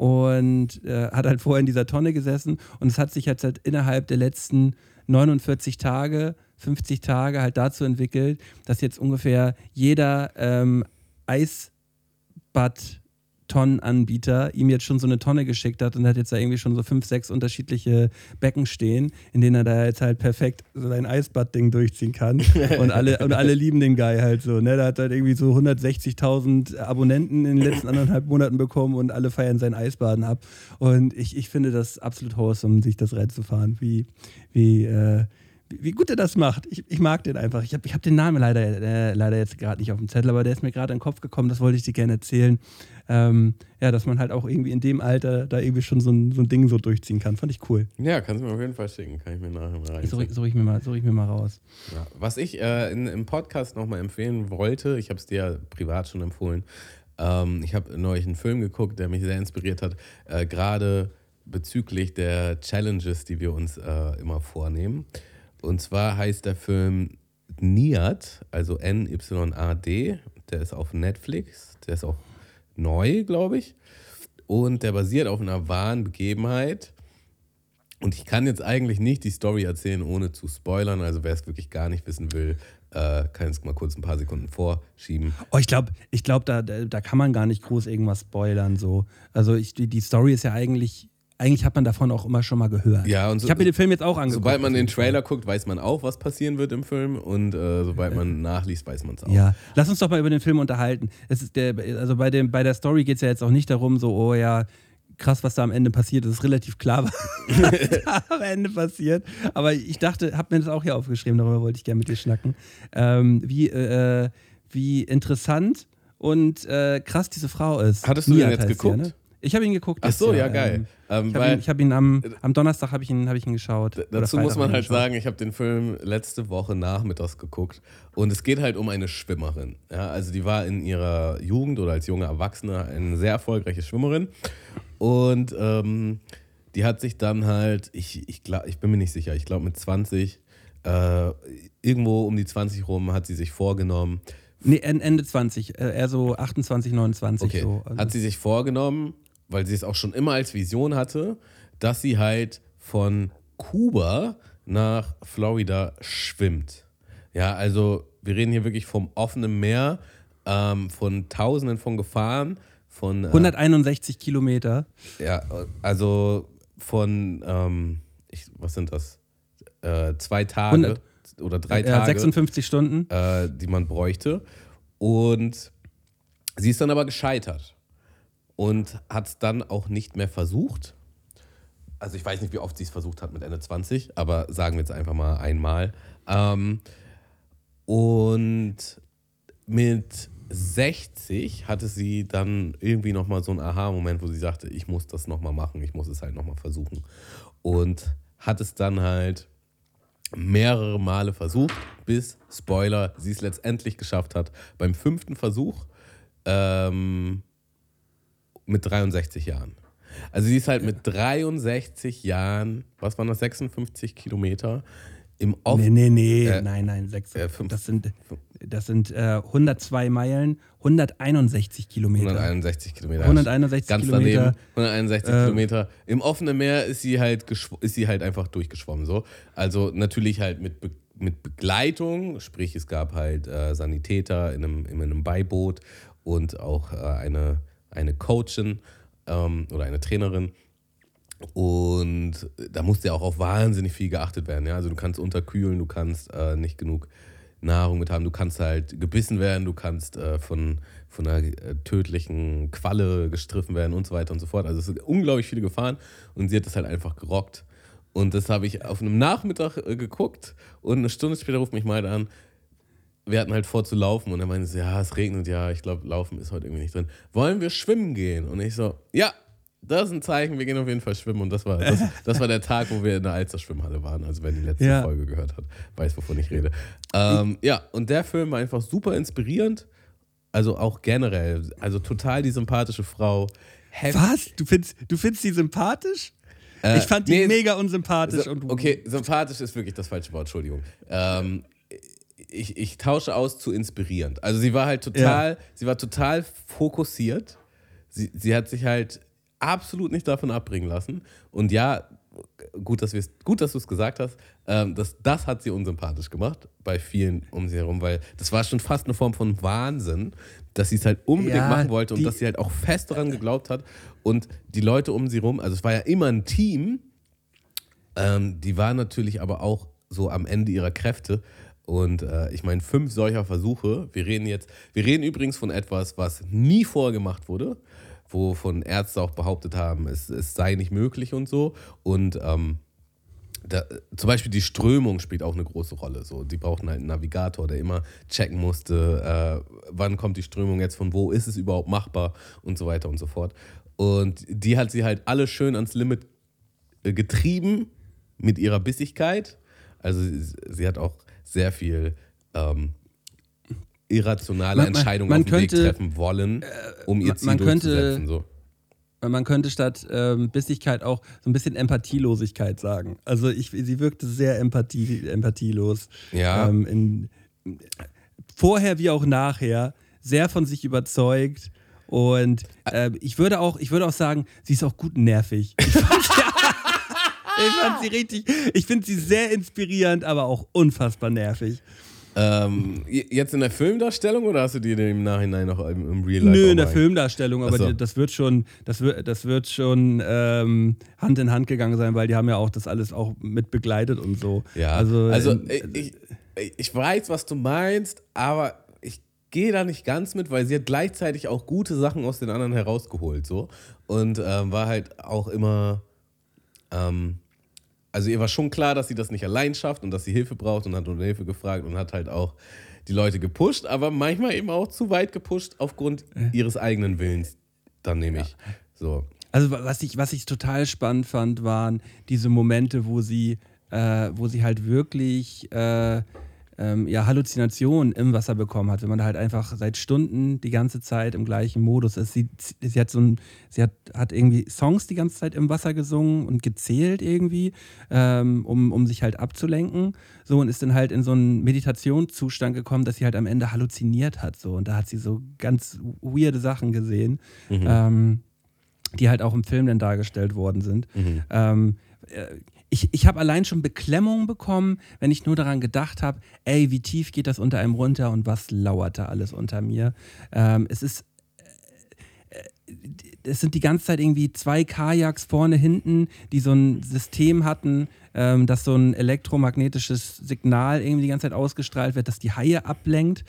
und äh, hat halt vorher in dieser Tonne gesessen und es hat sich jetzt halt innerhalb der letzten 49 Tage, 50 Tage halt dazu entwickelt, dass jetzt ungefähr jeder ähm, Eisbad Tonnenanbieter ihm jetzt schon so eine Tonne geschickt hat und hat jetzt da irgendwie schon so fünf, sechs unterschiedliche Becken stehen, in denen er da jetzt halt perfekt sein Eisbad-Ding durchziehen kann. und alle, und alle lieben den Guy halt so. Ne? Der hat halt irgendwie so 160.000 Abonnenten in den letzten anderthalb Monaten bekommen und alle feiern sein Eisbaden ab. Und ich, ich finde das absolut wholesome, sich das reinzufahren, wie, wie, äh, wie gut er das macht. Ich, ich mag den einfach. Ich habe ich hab den Namen leider, äh, leider jetzt gerade nicht auf dem Zettel, aber der ist mir gerade in den Kopf gekommen, das wollte ich dir gerne erzählen. Ähm, ja, dass man halt auch irgendwie in dem Alter da irgendwie schon so ein, so ein Ding so durchziehen kann. Fand ich cool. Ja, kannst du mir auf jeden Fall schicken. Kann ich mir nachher mal rein. Suche such ich, mir mal, such ich mir mal raus. Ja. Was ich äh, in, im Podcast nochmal empfehlen wollte, ich habe es dir ja privat schon empfohlen, ähm, ich habe neulich einen Film geguckt, der mich sehr inspiriert hat, äh, gerade bezüglich der Challenges, die wir uns äh, immer vornehmen. Und zwar heißt der Film Niad, also N-Y-A-D. Der ist auf Netflix. Der ist auch neu, glaube ich. Und der basiert auf einer wahren Begebenheit. Und ich kann jetzt eigentlich nicht die Story erzählen, ohne zu spoilern. Also wer es wirklich gar nicht wissen will, äh, kann jetzt mal kurz ein paar Sekunden vorschieben. Oh, ich glaube, ich glaub, da, da kann man gar nicht groß irgendwas spoilern. So. Also ich, die Story ist ja eigentlich eigentlich hat man davon auch immer schon mal gehört. Ja, und so, ich habe mir den Film jetzt auch angeguckt. Sobald man den Trailer guckt, weiß man auch, was passieren wird im Film und äh, sobald man nachliest, weiß man es auch. Ja, lass uns doch mal über den Film unterhalten. Es ist der, also bei, dem, bei der Story geht es ja jetzt auch nicht darum, so, oh ja, krass, was da am Ende passiert. Es ist relativ klar, was da am Ende passiert. Aber ich dachte, hab mir das auch hier aufgeschrieben, darüber wollte ich gerne mit dir schnacken. Ähm, wie, äh, wie interessant und äh, krass diese Frau ist. Hattest du Nihat den jetzt geguckt? ne? Ich habe ihn geguckt. Ach so, ja, geil. Ähm, Ich habe ihn, hab ihn am, am Donnerstag habe ich, ihn- hab ich ihn geschaut. dazu muss man halt sagen, ich habe den Film letzte Woche nachmittags geguckt und es geht halt um eine Schwimmerin. Ja, also die war in ihrer Jugend oder als junge Erwachsene eine sehr erfolgreiche Schwimmerin und ähm, die hat sich dann halt, ich, ich, glaub, ich bin mir nicht sicher, ich glaube mit 20, äh, irgendwo um die 20 rum hat sie sich vorgenommen, Nee, En- Ende 20, äh, eher so 28, 29 Okay. so. Also- Hat sie sich vorgenommen, weil sie es auch schon immer als Vision hatte, dass sie halt von Kuba nach Florida schwimmt. Ja, also wir reden hier wirklich vom offenen Meer, ähm, von Tausenden von Gefahren, von äh, 161 Kilometer. ja, also von ähm, ich, was sind das? Äh, zwei Tage 100 oder drei Ja, Tage 56 Stunden. äh, die man bräuchte. Und sie ist dann aber gescheitert und hat es dann auch nicht mehr versucht. Also ich weiß nicht, wie oft sie es versucht hat mit Ende 20, aber sagen wir jetzt einfach mal einmal. Ähm, und mit 60 hatte sie dann irgendwie nochmal so einen Aha-Moment, wo sie sagte, ich muss das nochmal machen, ich muss es halt nochmal versuchen. Und hat es dann halt mehrere Male versucht, bis, Spoiler, sie es letztendlich geschafft hat. Beim fünften Versuch ähm, mit 63 Jahren. Also sie ist halt mit 63 Jahren, was waren das, 56 Kilometer im Off Nee, nee, nee. Äh, nein, nein, sechs. äh, fünf- das sind, das sind äh, 102 Meilen, 161 Kilometer. 161 Kilometer. 161 Ganz Kilometer. daneben. 161 Ähm, Kilometer. Im offenen Meer ist sie halt ist sie halt einfach durchgeschwommen so. Also natürlich halt mit, Be mit Begleitung, sprich es gab halt äh, Sanitäter in einem, in einem Beiboot und auch äh, eine, eine Coachin ähm, oder eine Trainerin. Und da musste ja auch auf wahnsinnig viel geachtet werden. Ja? Also du kannst unterkühlen, du kannst äh, nicht genug Nahrung mit haben, du kannst halt gebissen werden, du kannst äh, von, von einer äh, tödlichen Qualle gestriffen werden und so weiter und so fort. Also es sind unglaublich viele Gefahren und sie hat das halt einfach gerockt. Und das habe ich auf einem Nachmittag äh, geguckt und eine Stunde später ruft mich mal an, wir hatten halt vor zu laufen und er meinte so, ja, es regnet ja, ich glaube, laufen ist heute irgendwie nicht drin. Wollen wir schwimmen gehen? Und ich so, ja, das ist ein Zeichen, wir gehen auf jeden Fall schwimmen. Und das war, das, das war der Tag, wo wir in der Alster Schwimmhalle waren. Also wer die letzte Ja. Folge gehört hat, weiß, wovon ich rede. Ähm, ja, und der Film war einfach super inspirierend. Also auch generell, also total die sympathische Frau. Heftig- Was? Du findest, du findest die sympathisch? Äh, ich fand die nee, mega unsympathisch. so, und okay, sympathisch ist wirklich das falsche Wort, Entschuldigung. Ähm, ich, ich tausche aus zu inspirierend. Also sie war halt total, sie war total fokussiert. Sie, sie hat sich halt absolut nicht davon abbringen lassen. Und ja, gut, dass, gut, dass du es gesagt hast, ähm, das, das hat sie unsympathisch gemacht bei vielen um sie herum, weil das war schon fast eine Form von Wahnsinn, dass sie es halt unbedingt Ja, machen wollte und dass sie halt auch fest daran geglaubt hat. Und die Leute um sie rum, also es war ja immer ein Team, ähm, die war natürlich aber auch so am Ende ihrer Kräfte. Und äh, ich meine, fünf solcher Versuche. Wir reden jetzt, wir reden übrigens von etwas, was nie vorher gemacht wurde, wovon Ärzte auch behauptet haben, es, es sei nicht möglich und so. Und ähm, da, zum Beispiel die Strömung spielt auch eine große Rolle. So, die brauchten halt einen Navigator, der immer checken musste, äh, wann kommt die Strömung jetzt, von wo ist es überhaupt machbar und so weiter und so fort. Und die hat sie halt alle schön ans Limit äh, getrieben mit ihrer Bissigkeit. Also sie, sie hat auch sehr viel ähm, irrationale Man- man- Entscheidungen man auf dem Weg könnte, äh, treffen wollen, um ihr man- Ziel man könnte- durchzusetzen. So. man könnte statt ähm, Bissigkeit auch so ein bisschen Empathielosigkeit sagen. Also ich, sie wirkte sehr empathie, empathielos. Ja. Ähm, in, vorher wie auch nachher. Sehr von sich überzeugt. Und äh, ich, würde auch, ich würde auch sagen, sie ist auch gut nervig. Ich fand sie, ich fand sie richtig, ich finde sie sehr inspirierend, aber auch unfassbar nervig. Ähm, jetzt in der Filmdarstellung oder hast du dir den im Nachhinein noch im, im Real Life? Nö, in der Filmdarstellung, aber so. die- das wird schon, das wird, das wird schon ähm, Hand in Hand gegangen sein, weil die haben ja auch das alles auch mit begleitet und so. Ja, also, also, in- ich, ich, ich weiß, was du meinst, aber ich gehe da nicht ganz mit, weil sie hat gleichzeitig auch gute Sachen aus den anderen herausgeholt, so. Und ähm, war halt auch immer, ähm, also ihr war schon klar, dass sie das nicht allein schafft und dass sie Hilfe braucht und hat um Hilfe gefragt und hat halt auch die Leute gepusht, aber manchmal eben auch zu weit gepusht aufgrund ihres eigenen Willens, dann nehme ich. So. Also was ich, was ich total spannend fand, waren diese Momente, wo sie, äh, wo sie halt wirklich äh, ähm, ja, Halluzinationen im Wasser bekommen hat, wenn man da halt einfach seit Stunden die ganze Zeit im gleichen Modus ist. Sie, sie hat so ein, sie hat, hat irgendwie Songs die ganze Zeit im Wasser gesungen und gezählt irgendwie, ähm, um, um sich halt abzulenken. So und ist dann halt in so einen Meditationszustand gekommen, dass sie halt am Ende halluziniert hat. So und da hat sie so ganz weirde Sachen gesehen. Ähm, die halt auch im Film dann dargestellt worden sind. Ähm, äh, ich ich habe allein schon Beklemmungen bekommen, wenn ich nur daran gedacht habe, ey, wie tief geht das unter einem runter und was lauert da alles unter mir. Ähm, es ist äh, es sind die ganze Zeit irgendwie zwei Kajaks vorne, hinten, die so ein System hatten, ähm, dass so ein elektromagnetisches Signal irgendwie die ganze Zeit ausgestrahlt wird, das die Haie ablenkt.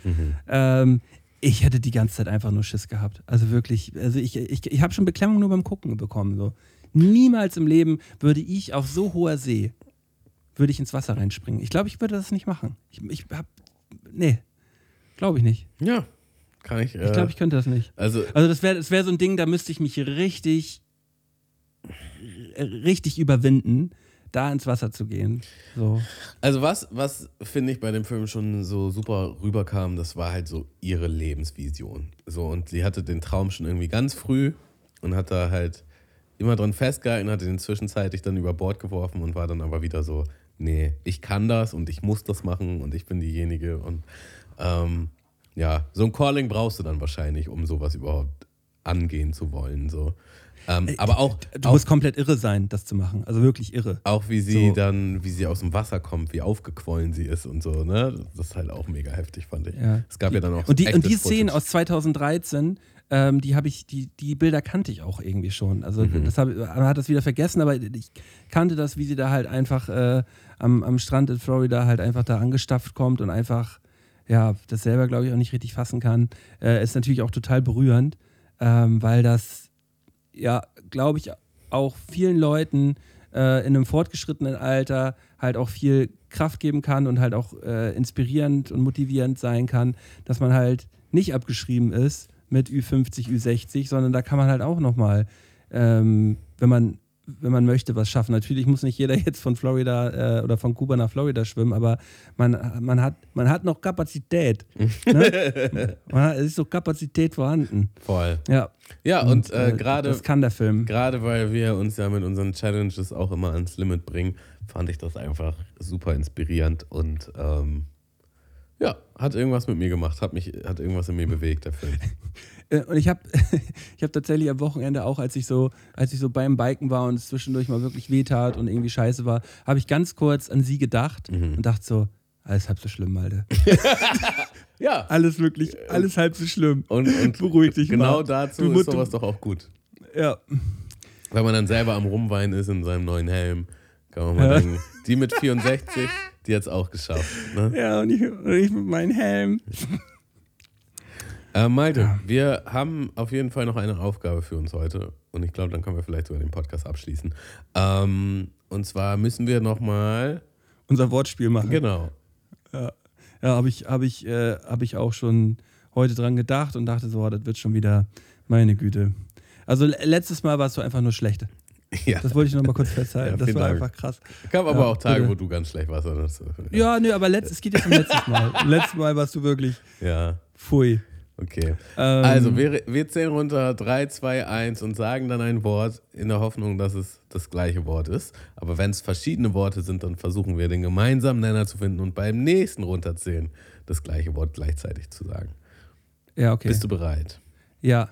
Ähm, ich hätte die ganze Zeit einfach nur Schiss gehabt. Also wirklich, also ich, ich, ich habe schon Beklemmung nur beim Gucken bekommen. So. Niemals im Leben würde ich auf so hoher See, würde ich ins Wasser reinspringen. Ich glaube, ich würde das nicht machen. Ich, ich hab, nee, glaube ich nicht. Ja, kann ich. Äh, Ich glaube, ich könnte das nicht. also, Also das wäre das wär so ein Ding, da müsste ich mich richtig, äh, richtig überwinden, da ins Wasser zu gehen. So. Also was, was finde ich bei dem Film schon so super rüberkam, das war halt so ihre Lebensvision. So und sie hatte den Traum schon irgendwie ganz früh und hat da halt immer dran festgehalten, hatte den zwischenzeitlich dann über Bord geworfen und war dann aber wieder so, nee, ich kann das und ich muss das machen und ich bin diejenige und ähm, ja, so ein Calling brauchst du dann wahrscheinlich, um sowas überhaupt angehen zu wollen. So. Ähm, aber auch, Du auch musst komplett irre sein, das zu machen. Also wirklich irre. auch wie sie So. dann, wie sie aus dem Wasser kommt, wie aufgequollen sie ist und so, ne? Das ist halt auch mega heftig, fand ich. Ja. Es gab ja dann auch Und die, und die Szenen aus 2013, ähm, die habe ich, die, die Bilder kannte ich auch irgendwie schon. Also Mhm. das hab, man hat das wieder vergessen, aber ich kannte das, wie sie da halt einfach äh, am, am Strand in Florida halt einfach da angestapft kommt und einfach, ja, das selber glaube ich auch nicht richtig fassen kann. Äh, ist natürlich auch total berührend, ähm, weil das, ja, glaube ich, auch vielen Leuten äh, in einem fortgeschrittenen Alter halt auch viel Kraft geben kann und halt auch äh, inspirierend und motivierend sein kann, dass man halt nicht abgeschrieben ist mit Ü50, Ü60, sondern da kann man halt auch nochmal, ähm, wenn man wenn man möchte, was schaffen. Natürlich muss nicht jeder jetzt von Florida äh, oder von Kuba nach Florida schwimmen, aber man, man, hat, man hat noch Kapazität. ne? man es ist so Kapazität vorhanden. Voll. Ja. Ja, und, äh, äh, gerade Das kann der Film. gerade weil wir uns ja mit unseren Challenges auch immer ans Limit bringen, fand ich das einfach super inspirierend und ähm, ja, hat irgendwas mit mir gemacht, hat mich, hat irgendwas in mir bewegt, der Film. Äh, Und ich habe ich hab tatsächlich am Wochenende auch, als ich so, als ich so beim Biken war und es zwischendurch mal wirklich wehtat und irgendwie scheiße war, habe ich ganz kurz an sie gedacht und dachte so, alles halb so schlimm, Alter. Ja, Alles wirklich, alles halb so schlimm. und, und Beruhig dich genau mal. dazu Du ist sowas doch auch gut. Ja. Wenn man dann selber am Rumweinen ist in seinem neuen Helm, kann man mal Ja. denken, die mit 64, die hat es auch geschafft. Ne? Ja, und ich, und ich mit meinem Helm. Äh, Malte, wir haben auf jeden Fall noch eine Aufgabe für uns heute und ich glaube, dann können wir vielleicht sogar den Podcast abschließen. Ähm, und zwar müssen wir nochmal, Unser Wortspiel machen. genau, Ja, habe ich, hab ich, äh, hab ich auch schon heute dran gedacht und dachte so, oh, das wird schon wieder, meine Güte. Also le- letztes Mal warst du einfach nur schlecht. Ja, Das wollte ich noch mal kurz festhalten. Ja, das war Dank. einfach krass. gab aber Ja, auch Tage, bitte. wo du ganz schlecht warst. oder so. Ja, nö, aber letzt, es geht jetzt um letztes Mal. Letztes Mal warst du wirklich ja, pfui. okay. Ähm, Also, wir, wir zählen runter 3, 2, 1 und sagen dann ein Wort in der Hoffnung, dass es das gleiche Wort ist. Aber wenn es verschiedene Worte sind, dann versuchen wir den gemeinsamen Nenner zu finden und beim nächsten Runterzählen das gleiche Wort gleichzeitig zu sagen. Ja, okay. Bist du bereit? ja.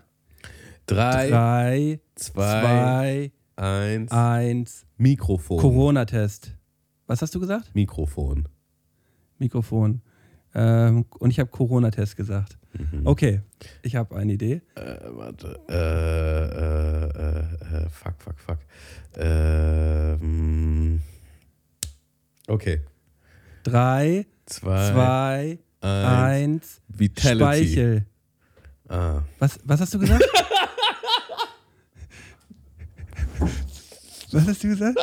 3, Drei, 2, 1. eins. Mikrofon. Corona-Test. Was hast du gesagt? Mikrofon. Mikrofon. Ähm, und ich habe Corona-Test gesagt. Mhm. Okay, ich habe eine Idee. Äh, warte. Äh, äh, äh, äh, fuck, fuck, fuck. Ähm, okay. Drei, Zwei, zwei, eins. eins, Vitality. Speichel. Ah. Was, was hast du gesagt? was hast du gesagt?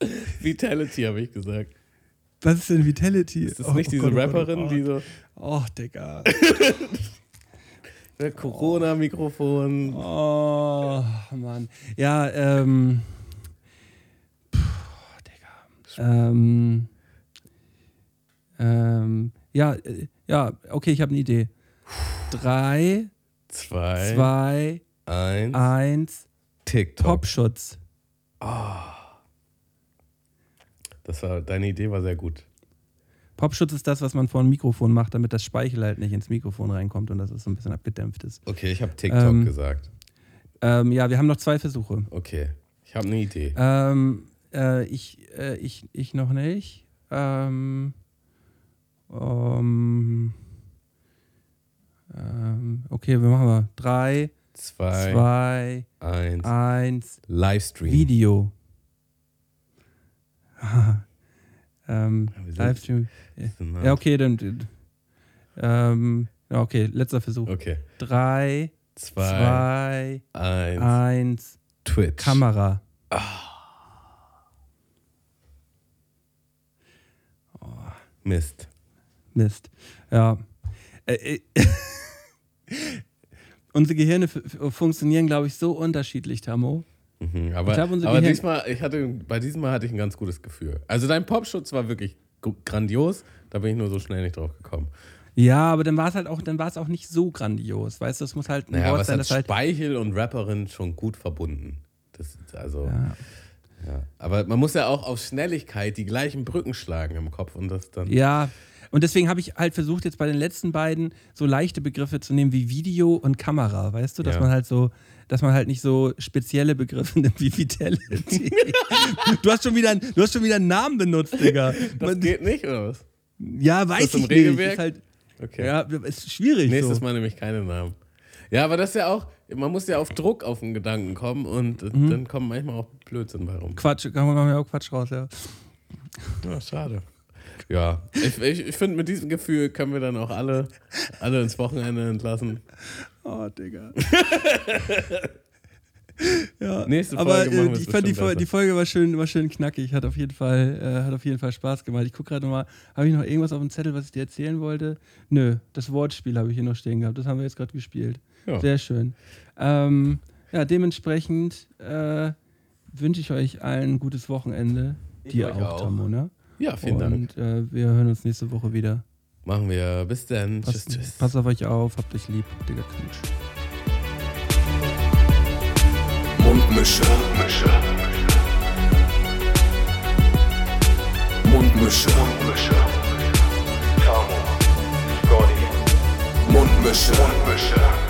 Vitality habe ich gesagt. Was ist denn Vitality? Ist das nicht diese Gott, oh Gott, Rapperin, oh die so Oh, Digga. Corona-Mikrofon? Oh, Mann. Ja, ähm. Puh, Digga. Ähm. Ähm. Ja, äh, ja, okay, ich habe eine Idee. Drei, Zwei, zwei, eins. eins, TikTok. Popschutz. Das war, deine Idee war sehr gut. Popschutz ist das, was man vor ein Mikrofon macht, damit das Speichel halt nicht ins Mikrofon reinkommt und dass es so ein bisschen abgedämpft ist. Okay, ich habe TikTok Ähm, gesagt. Ähm, ja, wir haben noch zwei Versuche. Okay, ich habe eine Idee. Ähm, äh, ich, äh, ich, ich noch nicht. Ähm, ähm, okay, wir machen mal. Drei, Zwei, zwei, eins. eins, Livestream. Video. ähm, Livestream. Ja, okay, dann. Ähm, okay, letzter Versuch. Okay. Drei, Zwei, zwei, eins. eins, Twitch. Kamera. Mist. Mist. Ja. Äh, äh, unsere Gehirne funktionieren, glaube ich, so unterschiedlich, Tamo. Mhm, aber aber diesmal, ich hatte, bei diesem Mal hatte ich ein ganz gutes Gefühl. Also dein Popschutz war wirklich grandios. Da bin ich nur so schnell nicht drauf gekommen. Ja, aber dann war es halt auch, dann war es auch nicht so grandios. Weißt du, es muss halt ein Naja, Wort aber sein, hat das halt. Speichel und Rapperin schon gut verbunden. Das ist also, ja. Ja. Aber man muss ja auch auf Schnelligkeit die gleichen Brücken schlagen im Kopf und das dann. ja. Und deswegen habe ich halt versucht, jetzt bei den letzten beiden so leichte Begriffe zu nehmen wie Video und Kamera, weißt du, dass Ja. man halt so, dass man halt nicht so spezielle Begriffe nimmt wie Vitality. du hast schon wieder, einen- du hast schon wieder einen Namen benutzt, Digga. Das Man, geht nicht, oder was? ja, weiß das ich nicht. Regelwerk? Ist halt, Okay. ja, ist schwierig. Nächstes so. Mal nämlich keine Namen. Ja, aber das ist ja auch, man muss ja auf Druck auf den Gedanken kommen und Mhm. dann kommen manchmal auch Blödsinn bei rum. Quatsch, kann man ja auch Quatsch raus, ja. Ja, schade. Ja, ich, ich, ich finde, mit diesem Gefühl können wir dann auch alle, alle ins Wochenende entlassen. Oh, Digga. ja, Nächste aber Folge machen äh, ich fand die, Fol- besser. die Folge war schön, war schön knackig, hat auf jeden Fall, äh, hat auf jeden Fall Spaß gemacht. Ich gucke gerade nochmal, habe ich noch irgendwas auf dem Zettel, was ich dir erzählen wollte? Nö, das Wortspiel habe ich hier noch stehen gehabt. Das haben wir jetzt gerade gespielt. Ja. Sehr schön. Ähm, ja, dementsprechend äh, wünsche ich euch allen ein gutes Wochenende. Ich Dir auch, auch. Tamo, ne? Ja, vielen Dank. Und äh, wir hören uns nächste Woche wieder. Machen wir. Bis dann. Tschüss, tschüss. passt auf euch auf, habt euch lieb, Digga Knutsch. Mundmische. Mundmische. Mundmische. Mundmische. Tamo. Scotty. Mundmische. Mundmische.